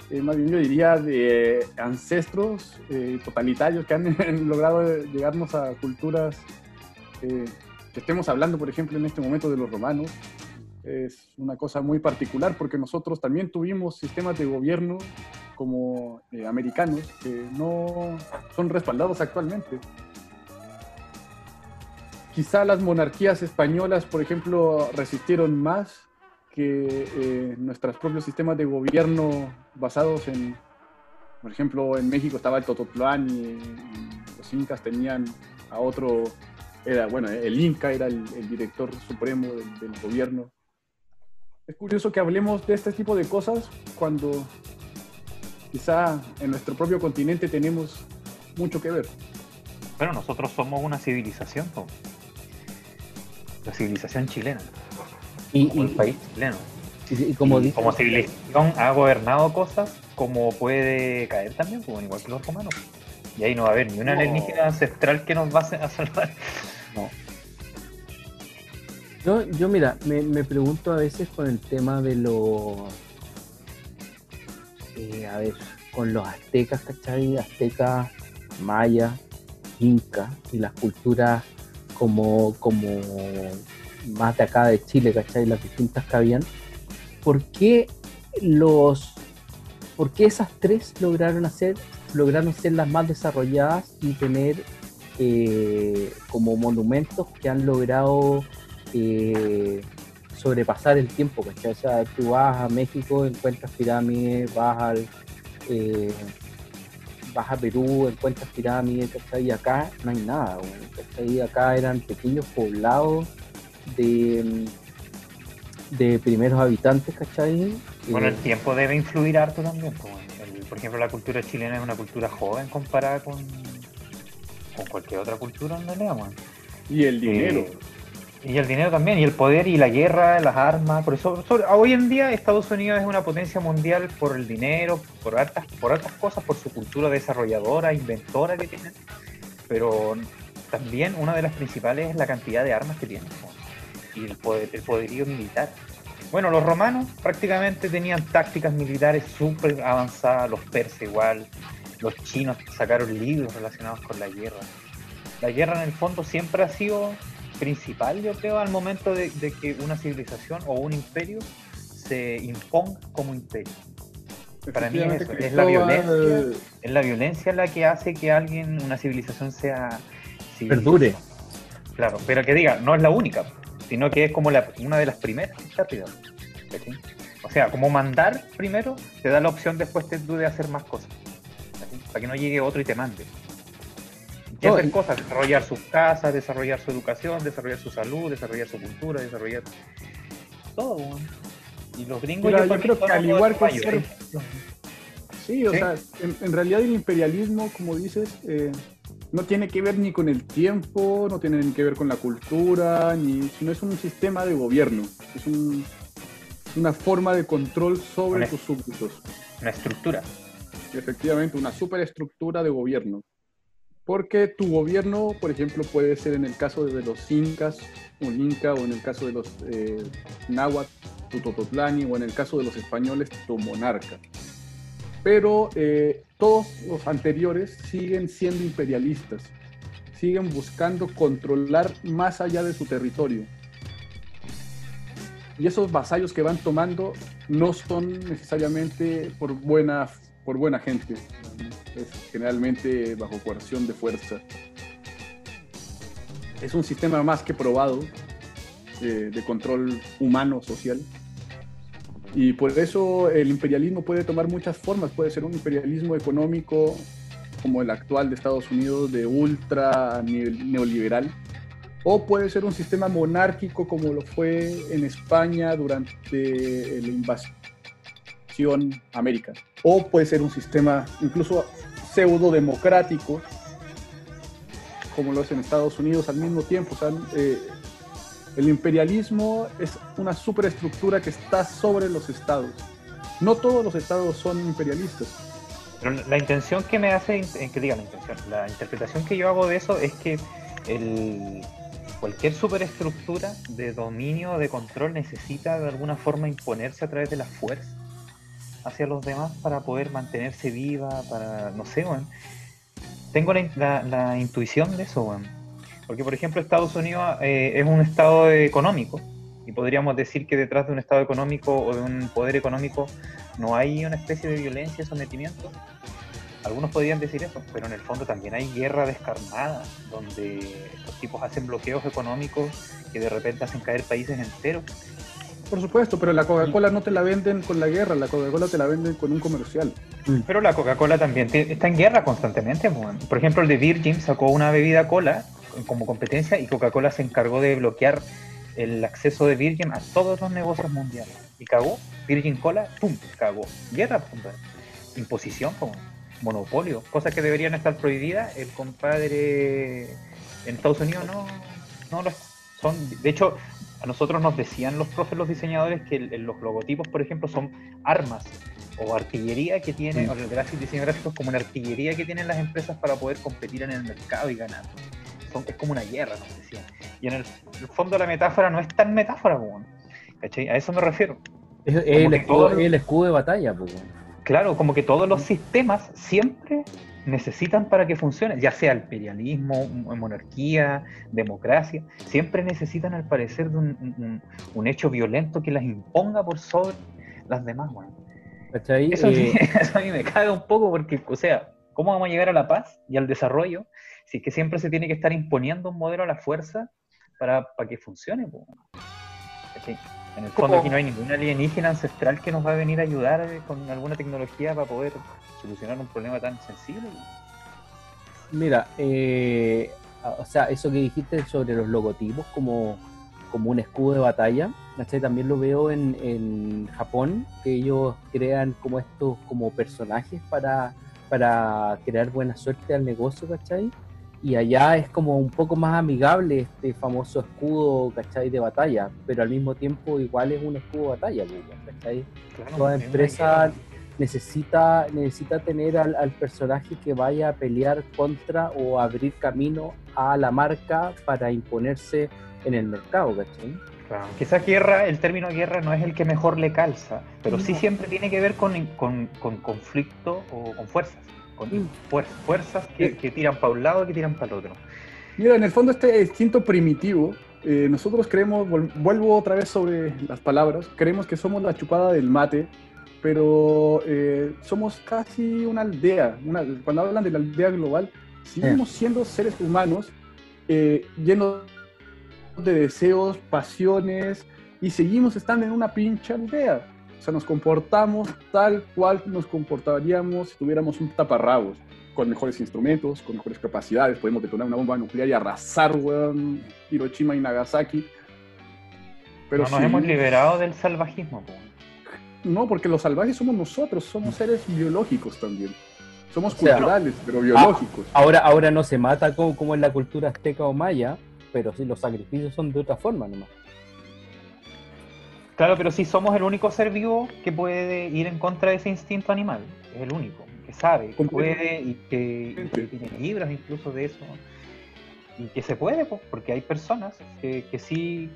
eh, más bien yo diría de ancestros eh, totalitarios que han logrado llegarnos a culturas eh, que estemos hablando, por ejemplo, en este momento de los romanos, es una cosa muy particular porque nosotros también tuvimos sistemas de gobierno como eh, americanos que no son respaldados actualmente. Quizá las monarquías españolas, por ejemplo, resistieron más que eh, nuestros propios sistemas de gobierno basados en, por ejemplo, en México estaba el Tototlán y, y los incas tenían a otro, era, bueno, el inca era el, el director supremo del, del gobierno. Es curioso que hablemos de este tipo de cosas cuando quizá en nuestro propio continente tenemos mucho que ver. Bueno, nosotros somos una civilización, po. la civilización chilena, Y, como el país chileno. y- y como Y dice, como civilización ha gobernado cosas como puede caer también, como igual que los romanos. Y ahí no va a haber ni una No. alienígena ancestral que nos va a salvar. No. Yo, yo mira, me, me pregunto a veces con el tema de los... eh, a ver, con los aztecas, ¿cachai? Aztecas, mayas, incas y las culturas como, como más de acá de Chile, ¿cachai? Las distintas que habían. ¿Por qué los... ¿Por qué esas tres lograron hacer, lograron ser las más desarrolladas y tener eh, como monumentos que han logrado eh, sobrepasar el tiempo, ¿cachai? O sea, tú vas a México, encuentras pirámides, vas al eh, vas a Perú, encuentras pirámides, ¿cachai? Y acá no hay nada, ¿cachai? Acá eran pequeños poblados de, de primeros habitantes, ¿cachai? Bueno, el Eh, tiempo debe influir harto también. El- por ejemplo, la cultura chilena es una cultura joven comparada con, con cualquier otra cultura en realidad, weón. Y el dinero. Eh, y el dinero también, y el poder y la guerra, las armas. Por eso, hoy en día Estados Unidos es una potencia mundial por el dinero, por hartas, por hartas cosas, por su cultura desarrolladora, inventora que tienen. Pero también una de las principales es la cantidad de armas que tienen. Y el, poder, el poderío militar. Bueno, los romanos prácticamente tenían tácticas militares súper avanzadas, los persas igual, los chinos sacaron libros relacionados con la guerra. La guerra en el fondo siempre ha sido principal, yo creo, al momento de, de que una civilización o un imperio se imponga como imperio. Para mí es es la violencia. Es la violencia la que hace que alguien, una civilización sea civilización. Perdure. Claro, pero que diga, no es la única, sino que es como la, una de las primeras que está arriba. ¿cachai? O sea, como mandar primero, te da la opción después te, de hacer más cosas. Para que no llegue otro y te mande. Y hacer cosas, desarrollar sus casas, desarrollar su educación, desarrollar su salud, desarrollar su cultura, desarrollar todo. Y los gringos Mira, yo creo que al igual que mayores. Sí, o Sí. sea, en, en realidad el imperialismo, como dices, eh, no tiene que ver ni con el tiempo, no tiene ni que ver con la cultura, ni, sino es un sistema de gobierno, es un- una forma de control sobre tus súbditos. una estructura. Efectivamente, una superestructura de gobierno. Porque tu gobierno, por ejemplo, puede ser en el caso de los incas, un inca, o en el caso de los eh, náhuatl, tu tototlani, o en el caso de los españoles, tu monarca. Pero eh, todos los anteriores siguen siendo imperialistas, siguen buscando controlar más allá de su territorio. Y esos vasallos que van tomando no son necesariamente por buena, por buena gente, es generalmente bajo coerción de fuerza. Es un sistema más que probado eh, de control humano, social. Y por eso el imperialismo puede tomar muchas formas. Puede ser un imperialismo económico como el actual de Estados Unidos, de ultra neoliberal, o puede ser un sistema monárquico como lo fue en España durante la invasión América, o puede ser un sistema incluso pseudo democrático como lo es en Estados Unidos al mismo tiempo. O sea, eh, el imperialismo es una superestructura que está sobre los estados. No todos los estados son imperialistas. Pero la intención que me hace, que diga la intención, la interpretación que yo hago de eso es que el, cualquier superestructura de dominio, de control, necesita de alguna forma imponerse a través de la fuerza hacia los demás para poder mantenerse viva, para, no sé, bueno. Tengo la, la, intuición de eso, bueno porque, por ejemplo, Estados Unidos eh, es un estado económico y podríamos decir que detrás de un estado económico o de un poder económico no hay una especie de violencia, sometimiento. Algunos podrían decir eso, pero en el fondo también hay guerra descarnada, donde los tipos hacen bloqueos económicos que de repente hacen caer países enteros. Por supuesto, pero la Coca-Cola no te la venden con la guerra, la Coca-Cola te la venden con un comercial. Pero la Coca-Cola también está en guerra constantemente. Por ejemplo, el de Virgin sacó una bebida cola como competencia y Coca-Cola se encargó de bloquear el acceso de Virgin a todos los negocios mundiales. Y cagó, Virgin Cola, ¡pum! Cagó. Guerra, punto. Imposición, como monopolio, cosas que deberían estar prohibidas. El compadre en Estados Unidos no, no lo son. De hecho, a nosotros nos decían los profes, los diseñadores, que los logotipos, por ejemplo, son armas o artillería que tienen, o el diseño gráfico es como una artillería que tienen las empresas para poder competir en el mercado y ganar es como una guerra, nos decían. Y en el, fondo la metáfora no es tan metáfora, ¿cachai? A eso me refiero. Es, el, escudo, de batalla, Claro, como que todos los sistemas siempre necesitan para que funcione, ya sea imperialismo, monarquía, democracia, siempre necesitan al parecer de un, hecho violento que las imponga por sobre las demás. Eso, eh, eso, a mí me caga un poco porque, o sea, ¿cómo vamos a llegar a la paz y al desarrollo si es que siempre se tiene que estar imponiendo un modelo a la fuerza para, para que funcione. En el fondo aquí no hay ningún alienígena ancestral que nos va a venir a ayudar eh, con alguna tecnología para poder solucionar un problema tan sensible. Mira, eh, o sea, eso que dijiste sobre los logotipos como, como un escudo de batalla, también lo veo en, en Japón, que ellos crean como estos como personajes para, para crear buena suerte al negocio, ¿cachai? Y allá es como un poco más amigable este famoso escudo, ¿cachai? De batalla, pero al mismo tiempo igual es un escudo de batalla, ¿cachai? Toda empresa necesita, necesita tener al, personaje que vaya a pelear contra o abrir camino a la marca para imponerse en el mercado, ¿cachai? Claro. Quizás guerra, el término guerra no es el que mejor le calza, pero sí siempre tiene que ver con, con, con conflicto o con fuerzas con fuerzas que, tiran para un lado y que tiran para el otro. Mira, en el fondo este instinto primitivo, eh, nosotros creemos, vuelvo otra vez sobre las palabras, creemos que somos la chupada del mate, pero eh, somos casi una aldea. cuando hablan de la aldea global, seguimos siendo seres humanos eh, llenos de deseos, pasiones, y seguimos estando en una pinche aldea. O sea, nos comportamos tal cual nos comportaríamos si tuviéramos un taparrabos, con mejores instrumentos, con mejores capacidades, podemos detonar una bomba nuclear y arrasar, weón, Hiroshima y Nagasaki. Pero no nos hemos liberado del salvajismo, No, porque los salvajes somos nosotros, somos seres biológicos también. Somos culturales, pero biológicos. Ahora, ahora no se mata como, como en la cultura azteca o maya, pero sí los sacrificios son de otra forma nomás. Claro, pero si somos el único ser vivo que puede ir en contra de ese instinto animal. es el único, que sabe, que puede y que, y que tiene libros incluso de eso. Y que se puede, po, porque hay personas que, que sí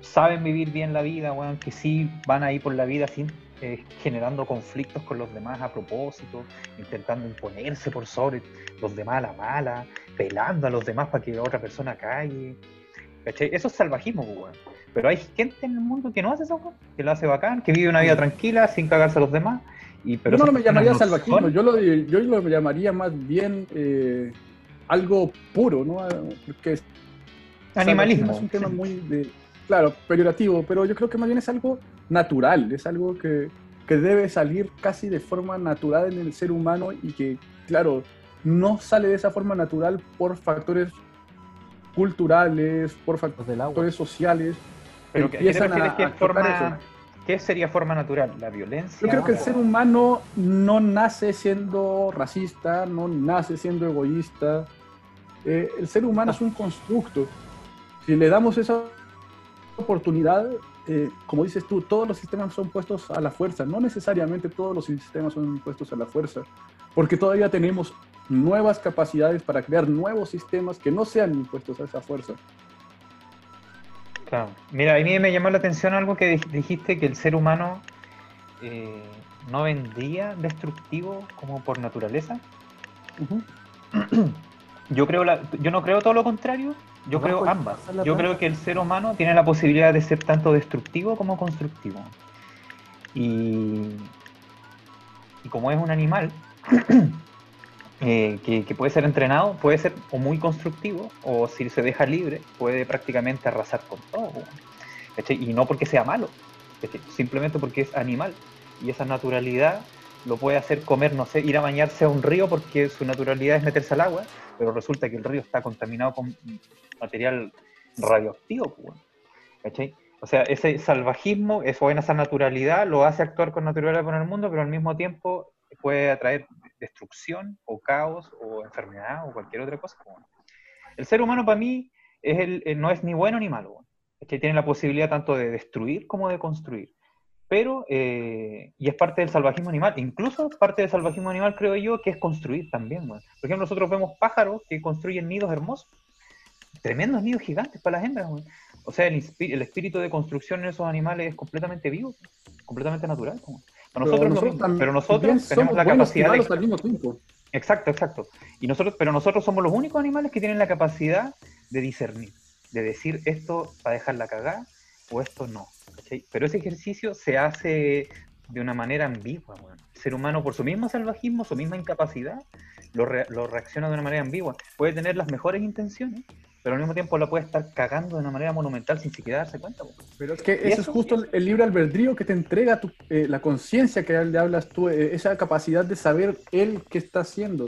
saben vivir bien la vida, weón, que sí van ahí por la vida sin eh, generando conflictos con los demás a propósito, intentando imponerse por sobre los demás a la mala, pelando a los demás para que otra persona calle. ¿Cachai? Eso es salvajismo, pues, weón. Pero hay gente en el mundo que no hace eso, weón, que lo hace bacán, que vive una vida tranquila sin cagarse a los demás. Y, pero yo no lo llamaría no salvajismo, son- yo lo, yo lo llamaría más bien eh, algo puro, ¿no? Porque Animalismo. Es un tema muy, de, claro, peyorativo, pero yo creo que más bien es algo natural, es algo que, que debe salir casi de forma natural en el ser humano y que, claro, no sale de esa forma natural por factores culturales, por Los del agua. factores sociales. Pero ¿qué- ¿a qué te empiezan a- que forma, eso. ¿Qué sería forma natural? ¿La violencia? Yo creo que el ser humano no nace siendo racista, no nace siendo egoísta. Eh, el ser humano es un constructo. Si le damos esa oportunidad, eh, como dices tú, todos los sistemas son puestos a la fuerza. No necesariamente todos los sistemas son puestos a la fuerza, porque todavía tenemos nuevas capacidades para crear nuevos sistemas que no sean impuestos a esa fuerza. Claro. Mira, a mí me llamó la atención algo que dij- dijiste, que el ser humano eh, no vendría destructivo como por naturaleza. Yo creo la- yo no creo todo lo contrario, yo Abajo creo ambas. Yo creo que el ser humano tiene la posibilidad de ser tanto destructivo como constructivo. Y, y como es un animal eh, que, puede ser entrenado, puede ser o muy constructivo, o si se deja libre, puede prácticamente arrasar con todo. Y no porque sea malo, simplemente porque es animal. Y esa naturalidad lo puede hacer comer, no sé, ir a bañarse a un río porque su naturalidad es meterse al agua, pero resulta que el río está contaminado con material radioactivo. O sea, ese salvajismo, eso en esa naturalidad, lo hace actuar con naturalidad con el mundo, pero al mismo tiempo puede atraer destrucción o caos o enfermedad o cualquier otra cosa. El ser humano para mí es el, eh, no es ni bueno ni malo. Es que tiene la posibilidad tanto de destruir como de construir. Pero, eh, y es parte del salvajismo animal, incluso parte del salvajismo animal creo yo que es construir también. Por ejemplo, nosotros vemos pájaros que construyen nidos hermosos, tremendos nidos gigantes para las hembras. O sea, el, el espíritu de construcción en esos animales es completamente vivo, completamente natural. Para nosotros, pero nosotros tenemos la capacidad de malos al mismo tiempo. Exacto, exacto. Y nosotros, pero nosotros somos los únicos animales que tienen la capacidad de discernir, de decir esto para dejarla cagar o esto no. ¿cachai? Pero ese ejercicio se hace de una manera ambigua. El ser humano, por su mismo salvajismo, su misma incapacidad, lo, re- lo reacciona de una manera ambigua. Puede tener las mejores intenciones, pero al mismo tiempo la puede estar cagando de una manera monumental sin siquiera darse cuenta. Pero es que ¿Y eso es eso? justo el- el libre albedrío que te entrega tu- eh, la conciencia que le hablas tú, eh, esa capacidad de saber él qué está haciendo.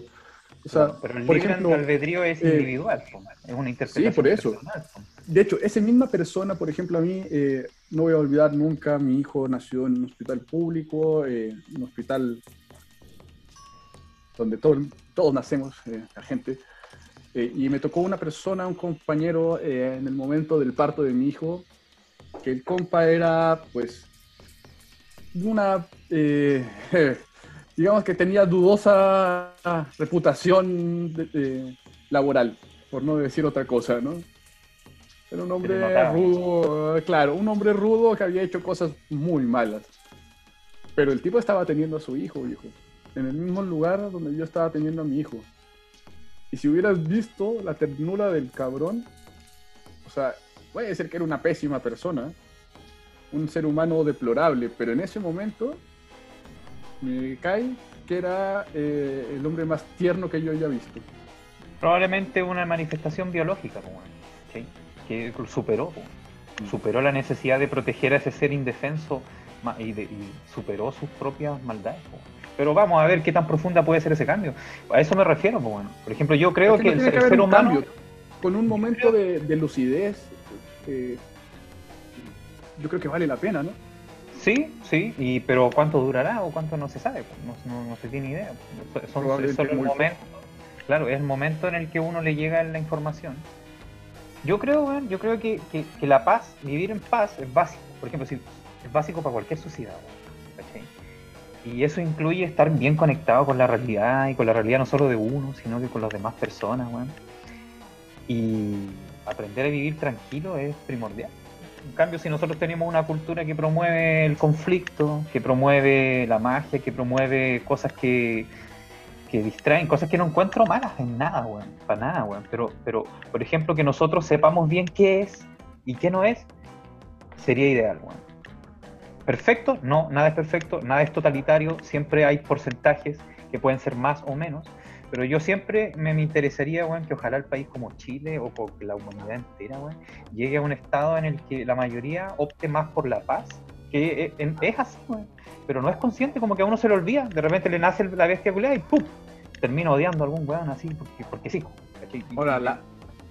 O sea, pero el por libre ejemplo, albedrío es eh, individual, es una interpretación por eso. personal, de hecho, esa misma persona, por ejemplo, a mí, eh, no voy a olvidar nunca, mi hijo nació en un hospital público, un hospital donde todo- todos nacemos, la gente, eh, y me tocó una persona, un compañero, eh, en el momento del parto de mi hijo, que el compa era, pues, una, eh, digamos que tenía dudosa reputación de- de- laboral, por no decir otra cosa, ¿no? Era un hombre rudo, claro, un hombre rudo que había hecho cosas muy malas. Pero el tipo estaba teniendo a su hijo, viejo. En el mismo lugar donde yo estaba teniendo a mi hijo. Y si hubieras visto la ternura del cabrón, o sea, puede ser que era una pésima persona, un ser humano deplorable, pero en ese momento me cae que era eh, el hombre más tierno que yo haya visto. probablemente una manifestación biológica, ¿sí? que superó, po. superó la necesidad de proteger a ese ser indefenso y, de- y superó sus propias maldades. Pero vamos a ver qué tan profunda puede ser ese cambio. A eso me refiero, po, bueno. por ejemplo, yo creo Es que, no el, ser- que el haber ser humano, cambio. Con un momento de, de lucidez, eh, yo creo que vale la pena, ¿no? sí, sí, y, pero cuánto durará o cuánto no se sabe, no, no- no se tiene idea. Son- solo el momento, claro, es el momento en el que uno le llega la información. Yo creo, yo creo que, que- que la paz, vivir en paz es básico. Por ejemplo, si, es básico para cualquier sociedad. Y eso incluye estar bien conectado con la realidad y con la realidad no solo de uno, sino que con las demás personas, weón. Y aprender a vivir tranquilo es primordial. En cambio, si nosotros tenemos una cultura que promueve el conflicto, que promueve la magia, que promueve cosas que, que distraen, cosas que no encuentro malas en nada, weón. Para nada, weón. Pero, pero, por ejemplo, que nosotros sepamos bien qué es y qué no es, sería ideal, weón. ¿Perfecto? No, nada es perfecto, nada es totalitario, siempre hay porcentajes que pueden ser más o menos, pero yo siempre me, me interesaría, weón, que ojalá el país como Chile o por la humanidad entera, llegue a un estado en el que la mayoría opte más por la paz, que es, es así, weón, pero no es consciente, como que a uno se le olvida, de repente le nace la bestia y ¡pum! Termina odiando a algún weón así, porque, porque sí, y- la-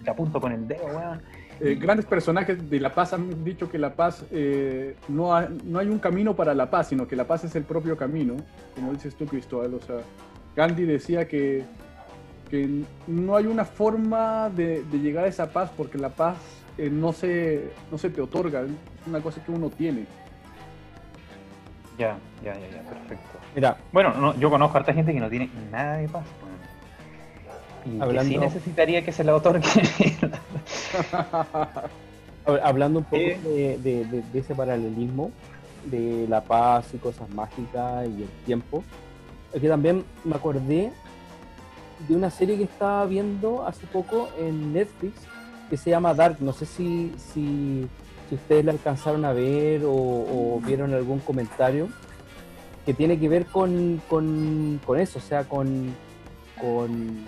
te apunto con el dedo, weón. Eh, grandes personajes de La Paz han dicho que La Paz eh, no, ha- no hay un camino para la paz, sino que la paz es el propio camino, como dices tú, Cristóbal. O sea, Gandhi decía que, que no hay una forma de, de llegar a esa paz porque la paz eh, no, se, no se te otorga, es una cosa que uno tiene. Ya, ya, ya, ya, perfecto. Mira, Bueno, no, yo conozco a harta gente que no tiene nada de paz. Y que Hablando- sí necesitaría que se la otorgue. hab- hablando un poco Eh. de, de- de- de ese paralelismo de la paz y cosas mágicas y el tiempo, es que también me acordé de una serie que estaba viendo hace poco en Netflix que se llama Dark. No sé si, si, si ustedes la alcanzaron a ver o, o vieron algún comentario que tiene que ver con, con, con eso, o sea, con, con,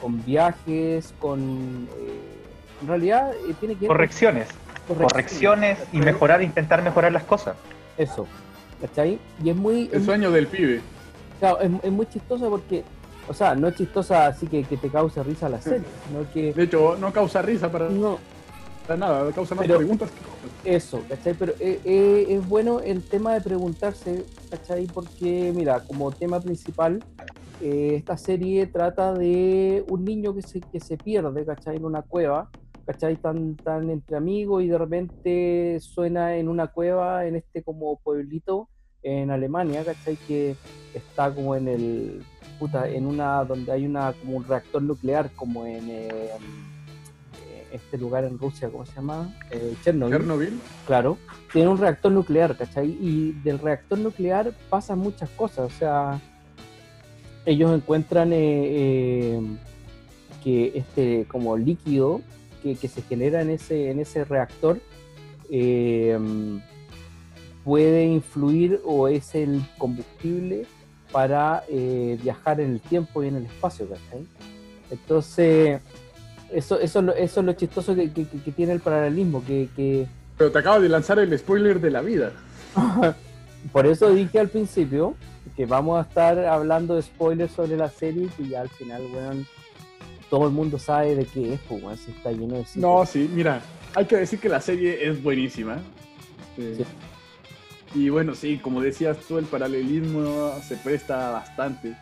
con viajes, con... eh, en realidad eh, tiene que Correcciones, correcciones y mejorar, intentar mejorar las cosas. Eso, ¿cachai? Y es muy, El es, sueño del pibe. claro, es- es muy chistosa porque, o sea, no es chistosa así que, que te cause risa la serie, sino que De hecho, no causa risa para, no, para nada, causa más Pero- preguntas que eso, ¿cachai? Pero eh, eh, es bueno el tema de preguntarse, ¿cachai? Porque, mira, como tema principal, eh, esta serie trata de un niño que se, que se pierde, ¿cachai? En una cueva, ¿cachai? Tan, tan entre amigos y de repente suena en una cueva, en este como pueblito en Alemania, ¿cachai? Que está como en el, puta, en una, donde hay una, como un reactor nuclear, como en eh, este lugar en Rusia, ¿cómo se llama? Eh, Chernobyl. Chernobyl. Claro, tiene un reactor nuclear, ¿cachai? Y del reactor nuclear pasan muchas cosas, o sea, ellos encuentran eh, eh, que este como líquido que, que se genera en ese, en ese reactor eh, puede influir o es el combustible para eh, viajar en el tiempo y en el espacio, ¿cachai? Entonces, eso, eso, es lo- eso es lo chistoso que, que- que tiene el paralelismo, que, que Pero te acabo de lanzar el spoiler de la vida. Por eso dije al principio que vamos a estar hablando de spoilers sobre la serie y ya al final, weón, todo el mundo sabe de qué es, pues, weón, si está lleno de cifras. No, sí, mira, hay que decir que la serie es buenísima. Sí. Y bueno, sí, como decías tú, el paralelismo se presta bastante.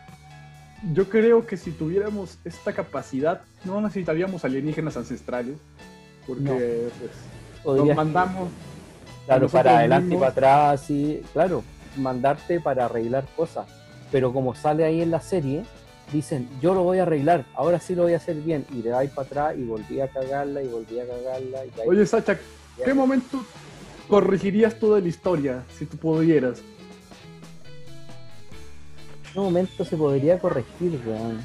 Yo creo que si tuviéramos esta capacidad, no necesitaríamos alienígenas ancestrales, porque No. pues, nos mandamos claro, para adelante y para atrás, sí, claro, mandarte para arreglar cosas. Pero como sale ahí en la serie, dicen, yo lo voy a arreglar, ahora sí lo voy a hacer bien. Y le vais para atrás y volví a cagarla y volví a cagarla. Y Oye, Sacha, ¿qué momento corregirías toda la historia si tú pudieras? ¿En qué momento se podría corregir, weón?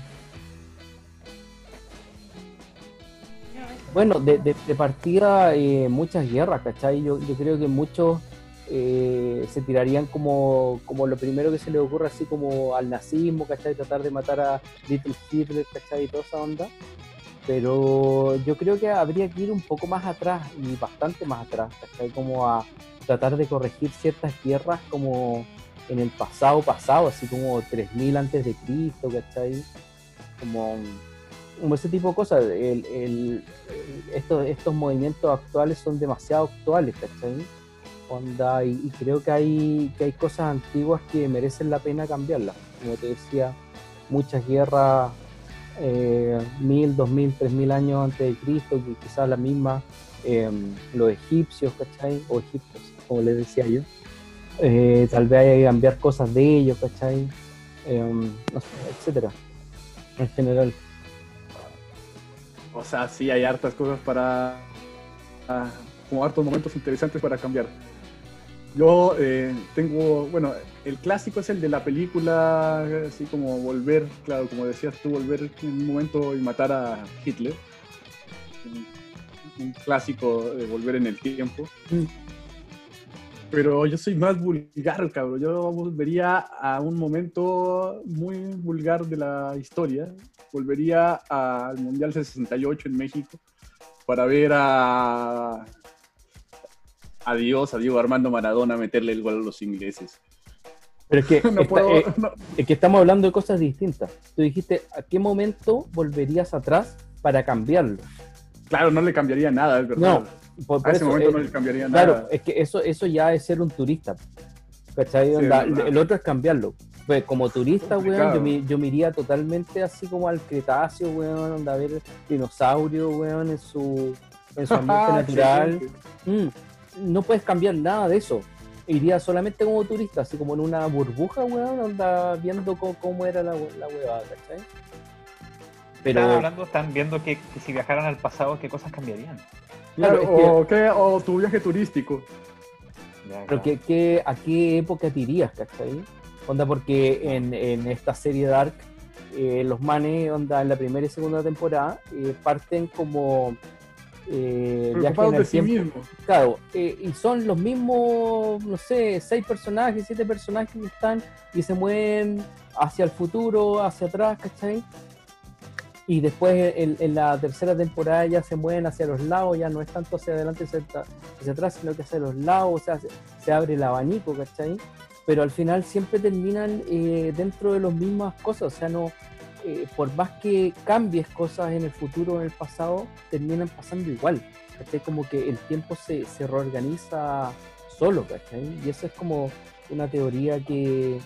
Bueno, de, de- de partida eh, muchas guerras, ¿cachai? Yo, yo creo que muchos eh, se tirarían como, como lo primero que se les ocurre, así como al nazismo, ¿cachai? Tratar de matar a Little Hitler, ¿cachai? Y toda esa onda. Pero yo creo que habría que ir un poco más atrás y bastante más atrás, ¿cachai? Como a tratar de corregir ciertas guerras como en el pasado pasado, así como 3000 antes de Cristo, ¿cachai? Como, como ese tipo de cosas. El- el- estos, estos movimientos actuales son demasiado actuales, ¿cachai? Onda, y, creo que hay, que hay cosas antiguas que merecen la pena cambiarlas. Como te decía, muchas guerras, eh, mil, dos mil, tres mil años antes de Cristo, que quizás la misma, eh, los egipcios, ¿cachai? O egipcios, como les decía yo Eh, tal vez haya que cambiar cosas de ellos, ¿cachai? Eh, no sé, etcétera. En general. O sea, sí hay hartas cosas para. ah, como hartos momentos interesantes para cambiar. Yo eh, tengo, bueno, el clásico es el de la película, así como volver, claro, como decías tú, volver en un momento y matar a Hitler. Un, un clásico de volver en el tiempo. Pero yo soy más vulgar, cabrón. Yo volvería a un momento muy vulgar de la historia. Volvería al Mundial 68 en México para ver a a Dios, a Diego Armando Maradona meterle el gol a los ingleses. Pero es que, No está- puedo, eh, no, es que estamos hablando de cosas distintas. Tú dijiste, ¿a qué momento volverías atrás para cambiarlo? claro, no le cambiaría nada, es verdad. No, por, por a ese eso, momento eh, no le cambiaría Claro, nada. es que eso, eso ya es ser un turista. Sí, el otro es cambiarlo. Pues como turista, weón, yo me, yo me iría totalmente así como al Cretáceo, weón, onda a ver dinosaurio, weón, en su, en su ambiente natural. Excelente. Mm, no puedes cambiar nada de eso. Iría solamente como turista, así como en una burbuja, weón, anda viendo cómo, cómo era la, la huevada, ¿cachai? Pero, Están hablando, están viendo que, que si viajaran al pasado, qué cosas cambiarían. claro, que- o, ¿qué? o tu viaje turístico. Ya, Pero. ¿qué, qué- a qué época te irías, cachai? Onda, porque en, en esta serie Dark, eh, los manes, onda, en la primera y segunda temporada, eh, parten como eh, Preocupados en de el sí tiempo. mismos. Claro, eh, y son los mismos, no sé, seis personajes, siete personajes que están y se mueven hacia el futuro, hacia atrás, ¿cachai? Y después en, en la tercera temporada ya se mueven hacia los lados, ya no es tanto hacia adelante hacia, atrás- hacia atrás, sino que hacia los lados, o sea, se, se abre el abanico, ¿cachai? Pero al final siempre terminan eh, dentro de las mismas cosas, o sea, no, eh, por más que cambies cosas en el futuro o en el pasado, terminan pasando igual. ¿cachai? Como que el tiempo se, se reorganiza solo, ¿cachai? Y eso es como una teoría que,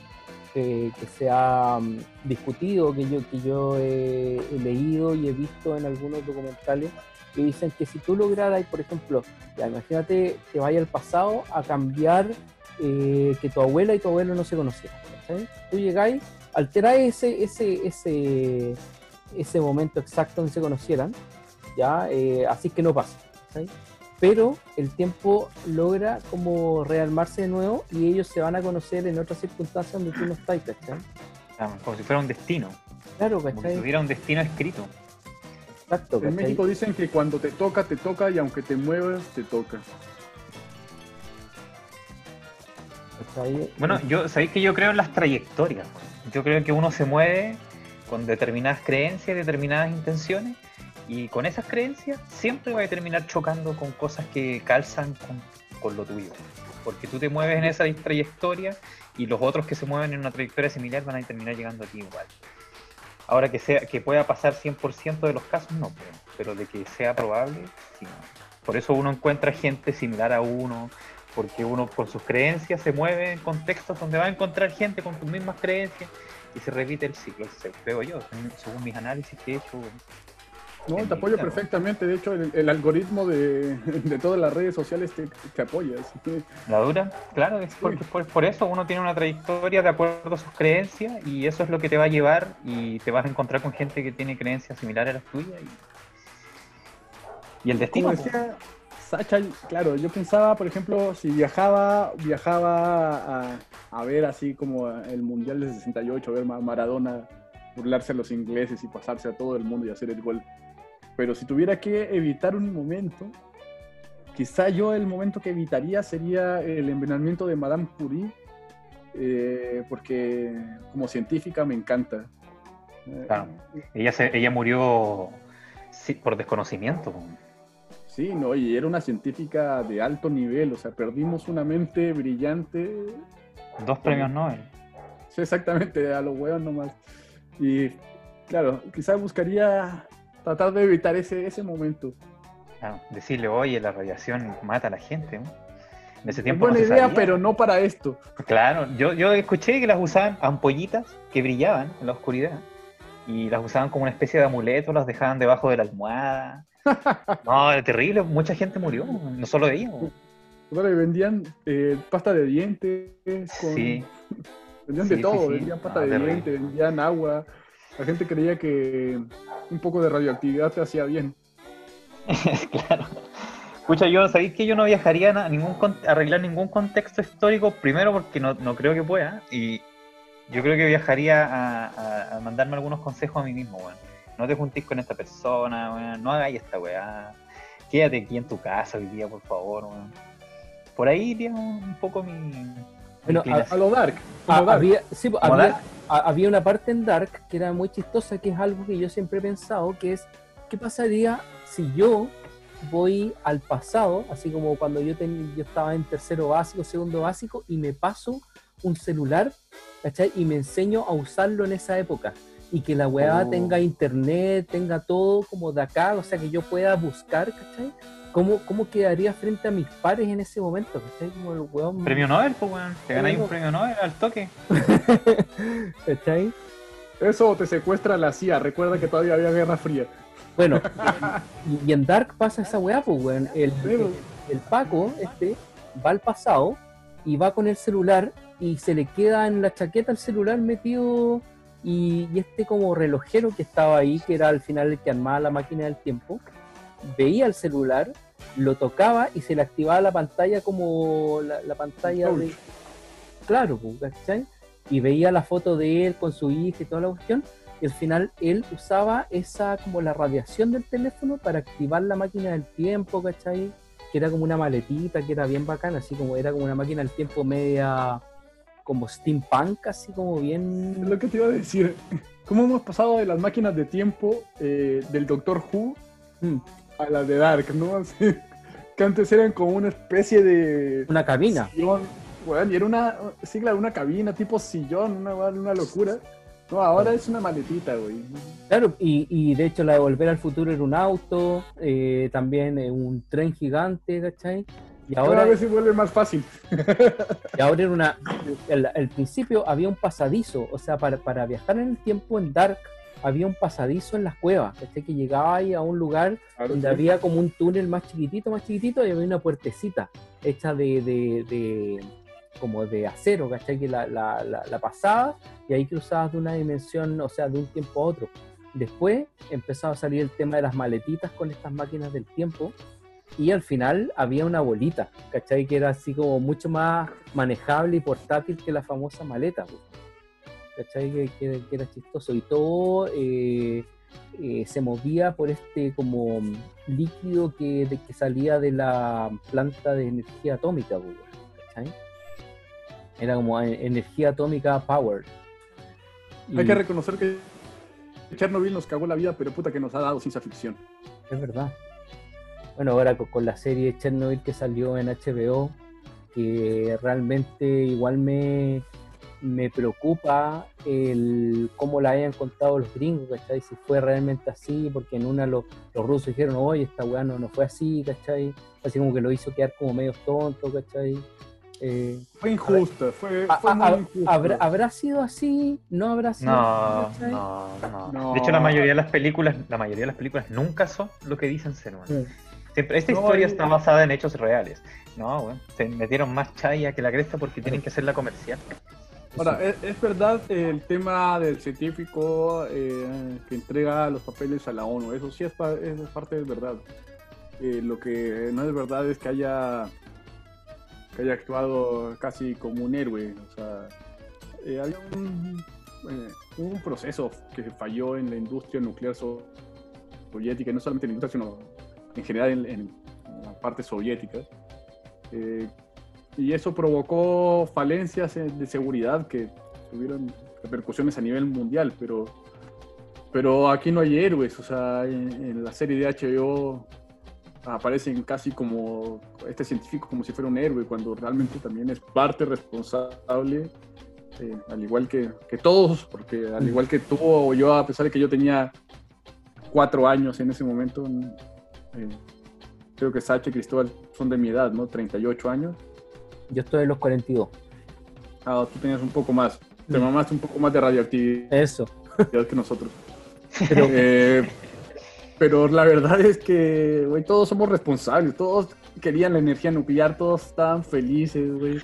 que, que se ha mm, discutido, que yo, que yo he, he leído y he visto en algunos documentales, que dicen que si tú lograras, por ejemplo, ya imagínate que vaya al pasado a cambiar eh, que tu abuela y tu abuelo no se conocieran, ¿cachai? Tú llegáis, alteráis ese, ese, ese, ese momento exacto en que se conocieran, ya, eh, así que no pasa, ¿cachai? Pero el tiempo logra como rearmarse de nuevo y ellos se van a conocer en otras circunstancias donde tú no estás, ¿cachai? Como si fuera un destino, Claro, como si ¿cachai? tuviera un destino escrito. Exacto, En ¿cachai? México dicen que cuando te toca, te toca y aunque te muevas, te toca. ¿cachai? Bueno, yo sabéis que yo creo en las trayectorias. Yo creo que uno se mueve con determinadas creencias, determinadas intenciones, y con esas creencias siempre va a terminar chocando con cosas que calzan con, con lo tuyo. Porque tú te mueves en esa trayectoria y los otros que se mueven en una trayectoria similar van a terminar llegando a ti igual. Ahora que sea que pueda pasar 100% de los casos, no, pero, pero de que sea probable, sí. Por eso uno encuentra gente similar a uno, porque uno con sus creencias se mueve en contextos donde va a encontrar gente con tus mismas creencias y se repite el ciclo, se- creo yo, según- mis análisis que he hecho. No, te apoyo perfectamente. De hecho, el, el algoritmo de, de todas las redes sociales te, te apoya. que La dura, claro, es por, por eso uno tiene una trayectoria de acuerdo a sus creencias y eso es lo que te va a llevar y te vas a encontrar con gente que tiene creencias similares a las tuyas y, y el destino. Como Sacha, claro, yo pensaba, por ejemplo, si viajaba, viajaba a, ver así como el Mundial del 68, ver a Maradona burlarse a los ingleses y pasarse a todo el mundo y hacer el gol. Pero si tuviera que evitar un momento, quizá yo el momento que evitaría sería el envenenamiento de Madame Curie, eh, porque como científica me encanta. Claro. Ella, se, ella murió sí, por desconocimiento. Sí, no, y era una científica de alto nivel, o sea, perdimos una mente brillante. Dos premios Nobel. Sí, exactamente, a los huevos nomás. Y claro, quizás buscaría tratar de evitar ese, ese momento. Claro, decirle, oye, la radiación mata a la gente. En ese Es tiempo buena no idea, sabía. pero no para esto. Claro, yo, yo escuché que las usaban ampollitas que brillaban en la oscuridad y las usaban como una especie de amuleto, las dejaban debajo de la almohada. No, era terrible, mucha gente murió, no solo. Ahora le vendían eh, pasta de dientes, con... Sí, vendían Sí, de todo, sí. vendían pasta No, de terrible. dientes, vendían agua. La gente creía que un poco de radioactividad te hacía bien. claro. Escucha, yo, ¿sabéis que yo no viajaría a ningún a arreglar ningún contexto histórico? Primero porque no, no creo que pueda. Y yo creo que viajaría a, a- a mandarme algunos consejos a mí mismo, weón. No te juntís con esta persona, weón. No hagáis esta weá. Quédate aquí en tu casa hoy día, por favor, weón. Por ahí iría un, poco mi. Bueno, inclinación. A lo dark. Ah, había, sí, pues, ¿Como había, Dark? a- había una parte en Dark que era muy chistosa, que es algo que yo siempre he pensado, que es, ¿qué pasaría si yo voy al pasado, así como cuando yo, ten- yo estaba en tercero básico, segundo básico, y me paso un celular, ¿cachai? Y me enseño a usarlo en esa época. Y que la weá Oh. tenga internet, tenga todo como de acá, o sea, que yo pueda buscar, ¿cachai? ¿Cómo, ¿Cómo quedaría frente a mis pares en ese momento? ¿cachai? Como el weón... Premio Nobel, pues, weón. Te ganáis un Premio- Nobel al toque. ¿cachai? Eso te secuestra la CIA. Recuerda que todavía había Guerra Fría. Bueno, y, y en Dark pasa esa weá, pues, weón. El, Pero- el Paco, este, va al pasado y va con el celular y se le queda en la chaqueta el celular metido y, y este como relojero que estaba ahí, que era al final el que armaba la máquina del tiempo, veía el celular, lo tocaba y se le activaba la pantalla como la, la pantalla de... Claro, pues, ¿cachai? Y veía la foto de él con su hija y toda la cuestión. Y al final él usaba esa como la radiación del teléfono para activar la máquina del tiempo, ¿cachai? Que era como una maletita, que era bien bacana, así como era como una máquina del tiempo media como steampunk, así como Es bien... lo que te iba a decir. ¿Cómo hemos pasado de las máquinas de tiempo eh, del Doctor Who Mm, a las de Dark, ¿no? Así, que antes eran como una especie de Una cabina. sillón, weón, y era una, sí, claro, una cabina tipo sillón, una, una locura. No, ahora es una maletita, güey. Claro, y, y de hecho la de Volver al Futuro era un auto, eh, también eh, un tren gigante, ¿cachai? Y Ahora ahora, a veces vuelve más fácil. y ahora era una... El, el principio había un pasadizo, o sea, para, para viajar en el tiempo en Dark había un pasadizo en las cuevas, ¿cachai? Que llegaba ahí a un lugar donde había como un túnel más chiquitito, más chiquitito, y había una puertecita hecha de, de, de- como de acero, ¿cachai? Que la, la, la, la pasabas y ahí cruzabas de una dimensión, o sea, de un tiempo a otro. Después empezaba a salir el tema de las maletitas con estas máquinas del tiempo y al final había una bolita, ¿cachai? Que era así como mucho más manejable y portátil que la famosa maleta, pues. ¿cachai? Que, que- que era chistoso y todo eh, eh, se movía por este como líquido que, de- que salía de la planta de energía atómica, pues, ¿cachai? Era como energía atómica power. Y Hay que reconocer que Chernobyl nos cagó la vida, pero puta que nos ha dado ciencia ficción. es verdad. Bueno, ahora con, con la serie Chernobyl que salió en HBO, que realmente igual me, me preocupa el cómo la hayan contado los gringos, ¿cachai? Si fue realmente así, porque en una los, los rusos dijeron, oye, esta weá no, no fue así, ¿cachai? Así como que lo hizo quedar como medio tonto, ¿cachai? Eh, Fue injusta, fue, fue a- muy a- injusta. ¿habrá, ¿Habrá sido así? ¿No habrá sido No, así? ¿cachai? no, no, No. De hecho, la mayoría de las películas, la mayoría de las películas nunca son lo que dicen ser, weón. Siempre, esta No, historia está basada en hechos reales. No. Se metieron más chaya que la cresta porque tienen que hacerla comercial. Ahora, es, es verdad el tema del científico eh, que entrega los papeles a la ONU, eso sí es, pa- es parte de verdad. Eh, lo que no es verdad es que haya, que haya actuado casi como un héroe. O sea, eh, había un, eh, un proceso que falló en la industria nuclear so- soviética, no solamente en la industria, sino en general en, en la parte soviética. Eh, y eso provocó falencias en- de seguridad que tuvieron repercusiones a nivel mundial, pero, pero aquí no hay héroes, o sea, en, en la serie de HBO aparecen casi como este científico como si fuera un héroe, cuando realmente también es parte responsable, eh, al igual que, que todos, porque al igual que tú o yo, a pesar de que yo tenía cuatro años en ese momento, eh, creo que Sacha y Cristóbal son de mi edad, ¿no? 38 años. Yo estoy en los 42. Ah, tú tenías un poco más. Te mamaste un poco más de radioactividad Eso. que nosotros. Pero, eh, pero la verdad es que, güey, todos somos responsables. Todos querían la energía nuclear, todos estaban felices, güey.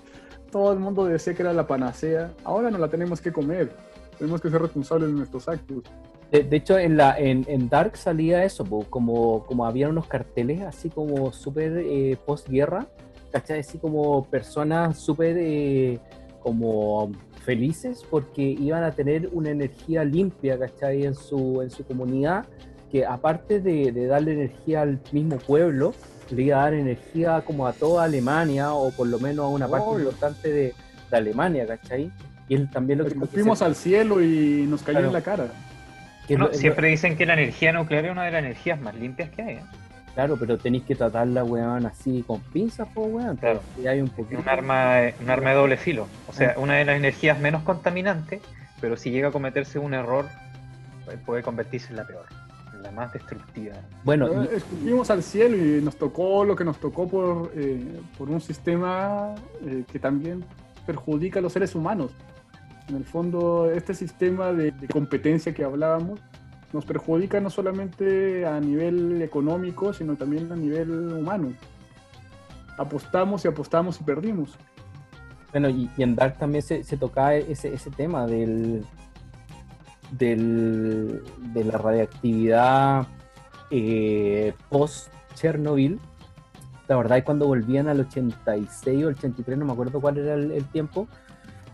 Todo el mundo decía que era la panacea. Ahora no la tenemos que comer. Tenemos que ser responsables de nuestros actos. De, de hecho, en, la, en, en Dark salía eso, po, como, como había unos carteles así como súper eh, postguerra, ¿cachai? Así como personas súper eh, como felices porque iban a tener una energía limpia, ¿cachai? En su, en su comunidad, que aparte de, de darle energía al mismo pueblo, le iba a dar energía como a toda Alemania o por lo menos a una parte Obvio. importante de, de Alemania, ¿cachai? Y él también lo que... se- al cielo y nos cayó Claro. en la cara. Que No, lo- siempre dicen que la energía nuclear es una de las energías más limpias que hay. ¿eh? Claro, pero tenéis que tratarla, weón, así con pinzas, pues, weón. Claro. Hay un Es poquito. un arma, un arma de doble filo. O sea, una de las energías menos contaminantes, pero si llega a cometerse un error, eh, puede convertirse en la peor, en la más destructiva. Bueno, Eh, y- Escupimos al cielo y nos tocó lo que nos tocó por, eh, por un sistema eh, que también perjudica a los seres humanos. En el fondo, este sistema de, de competencia que hablábamos nos perjudica no solamente a nivel económico, sino también a nivel humano. Apostamos y apostamos y perdimos. bueno, y, y en Dark también se, se ese, ese tema del, del de la radiactividad eh, post-Chernobyl. La verdad es cuando volvían al 86 o 83, no me acuerdo cuál era el, el tiempo,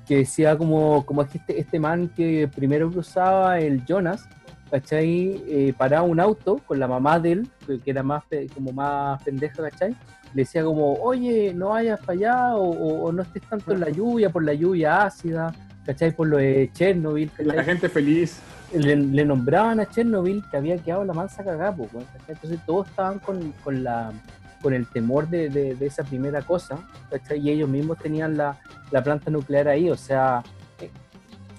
que decía como, como es que este, este man que primero cruzaba el Jonas, ¿cachai? Eh, paraba un auto con la mamá de él, que que era más como más pendeja, ¿cachai? Le decía como, oye, no vayas para allá o, o- o no estés tanto en la lluvia, por la lluvia ácida, ¿cachai? Por lo de Chernobyl, La ¿cachai? gente feliz. le, le nombraban a Chernobyl que había quedado la mansa cagada, ¿cachai? entonces todos estaban con, con la con el temor de, de- de esa primera cosa, ¿cachai? y ellos mismos tenían la, la planta nuclear ahí, o sea,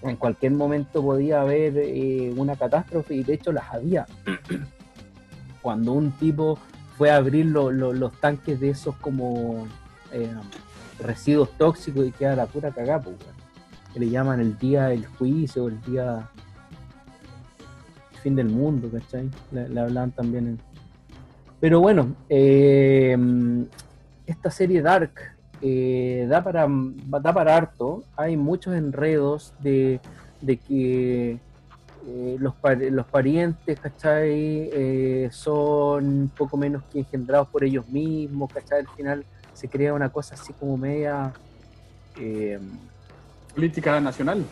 en cualquier momento podía haber eh, una catástrofe, y de hecho las había. Cuando un tipo fue a abrir lo- lo- los tanques de esos como eh, residuos tóxicos y queda la pura cagada, weón. que le llaman el día del juicio, o el día fin del mundo, ¿cachai? Le, le hablaban también. en- Pero bueno, eh, esta serie Dark eh, da, para, da para harto. Hay muchos enredos de, de que eh, los, los parientes, ¿cachai? Eh, son poco menos que engendrados por ellos mismos, ¿cachai? Al final se crea una cosa así como media... eh, Política nacional.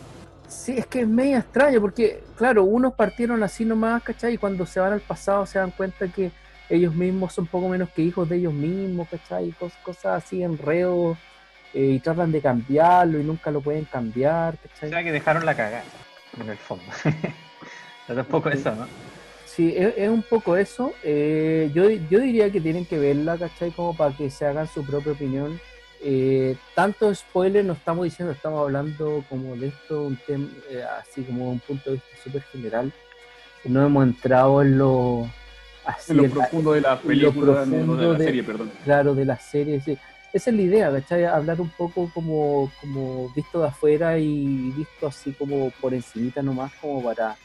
Sí, es que es media extraño porque, claro, unos partieron así nomás, ¿cachai? Y cuando se van al pasado se dan cuenta que ellos mismos son poco menos que hijos de ellos mismos, ¿cachai? Cos- cosas así, enredos, eh, y tratan de cambiarlo y nunca lo pueden cambiar, O ¿cachai? sea que dejaron la cagada, en el fondo. Pero tampoco eso, ¿no? Sí, es, es un poco eso. Eh, yo, yo diría que tienen que verla, ¿cachai? Como para que se hagan su propia opinión. Eh, tanto spoiler no estamos diciendo, estamos hablando como de esto, un tema, eh, así como un punto de vista súper general. No hemos entrado en lo, así, En lo profundo de la película, no, de la de- serie, perdón. claro, de la serie. sí. Esa es la idea, ¿cachai? Hablar un poco como, como visto de afuera y visto así como por encimita nomás, como para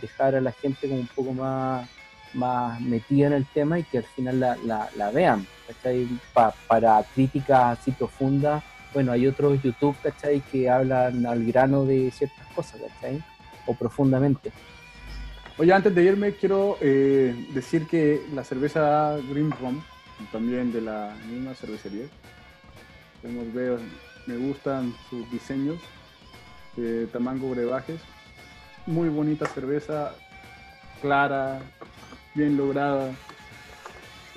dejar a la gente como un poco más, más metida en el tema y que al final la, la, la vean, ¿cachai? Pa- para críticas así profundas, bueno, hay otros YouTube, ¿cachai? Que hablan al grano de ciertas cosas, ¿cachai? O profundamente. Oye, antes de irme, quiero eh, decir que la cerveza Green Rum, también de la misma cervecería, podemos ver, me gustan sus diseños de Tamango Brebajes. Muy bonita cerveza, clara, bien lograda.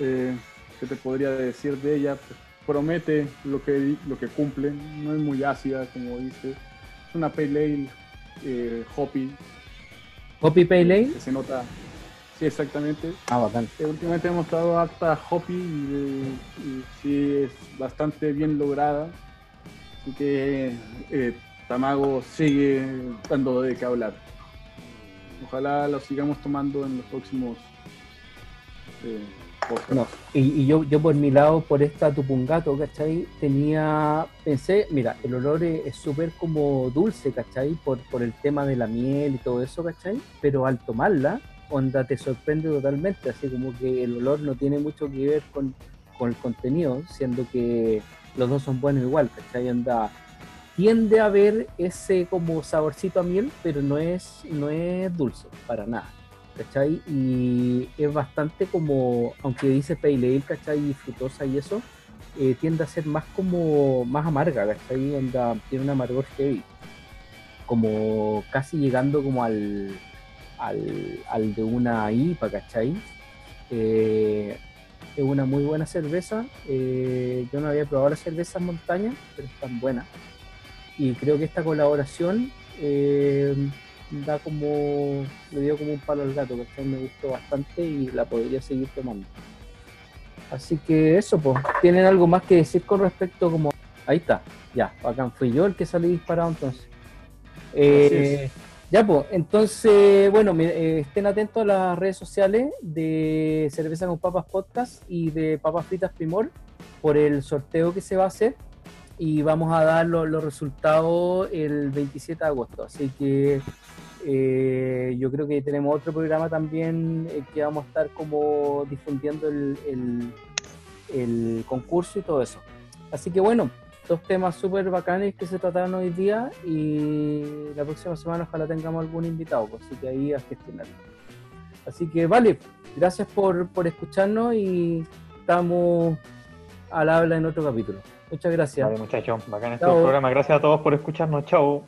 Eh, ¿Qué te podría decir de ella? Pues, promete lo que, lo que cumple, no es muy ácida, como dice. Es una pale ale eh, hoppy, Copy Pay Lane. que se nota. Sí, exactamente. Ah, bacán. Eh, últimamente hemos estado harta Hoppy y, y sí es bastante bien lograda. Así que eh, Tamago sigue dando de qué hablar. Ojalá lo sigamos tomando en los próximos eh. No, y, yo, yo por mi lado, por esta Tupungato, ¿cachai? Tenía, pensé, mira, el olor es súper como dulce, ¿cachai? Por, por el tema de la miel y todo eso, ¿cachai? Pero al tomarla, onda, te sorprende totalmente, así como que el olor no tiene mucho que ver con, con el contenido, siendo que los dos son buenos igual, ¿cachai? Anda, tiende a haber ese como saborcito a miel, pero no es, no es dulce, para nada, ¿cachai? Y es bastante como, aunque dice pale ale, ¿cachai? Y frutosa y eso, eh, tiende a ser más como, más amarga, ¿cachai? Onda, tiene un amargor heavy, como casi llegando como al, al, de una IPA, ¿cachai? Eh, es una muy buena cerveza. eh, yo no había probado la cerveza en montaña, pero están buenas. Y creo que esta colaboración da como, le dio como un palo al gato, que me gustó bastante y la podría seguir tomando. Así que eso, pues, ¿tienen algo más que decir con respecto como... Ahí está, ya, bacán, fui yo el que salí disparado entonces. Eh, ya, pues, entonces, bueno, eh, estén atentos a las redes sociales de Cerveza con Papas Podcast y de Papas Fritas Primor por el sorteo que se va a hacer y vamos a dar lo- los resultados el 27 de agosto. Así que eh, yo creo que tenemos otro programa también eh, que vamos a estar como difundiendo el, el- concurso y todo eso. Así que bueno, dos temas súper bacanes que se trataron hoy día y la próxima semana ojalá tengamos algún invitado, pues, así que ahí a gestionarlo. Así que vale, gracias por, por escucharnos y estamos al habla en otro capítulo. Muchas gracias. Vale, muchachos, bacán este programa. Gracias a todos por escucharnos. Chao.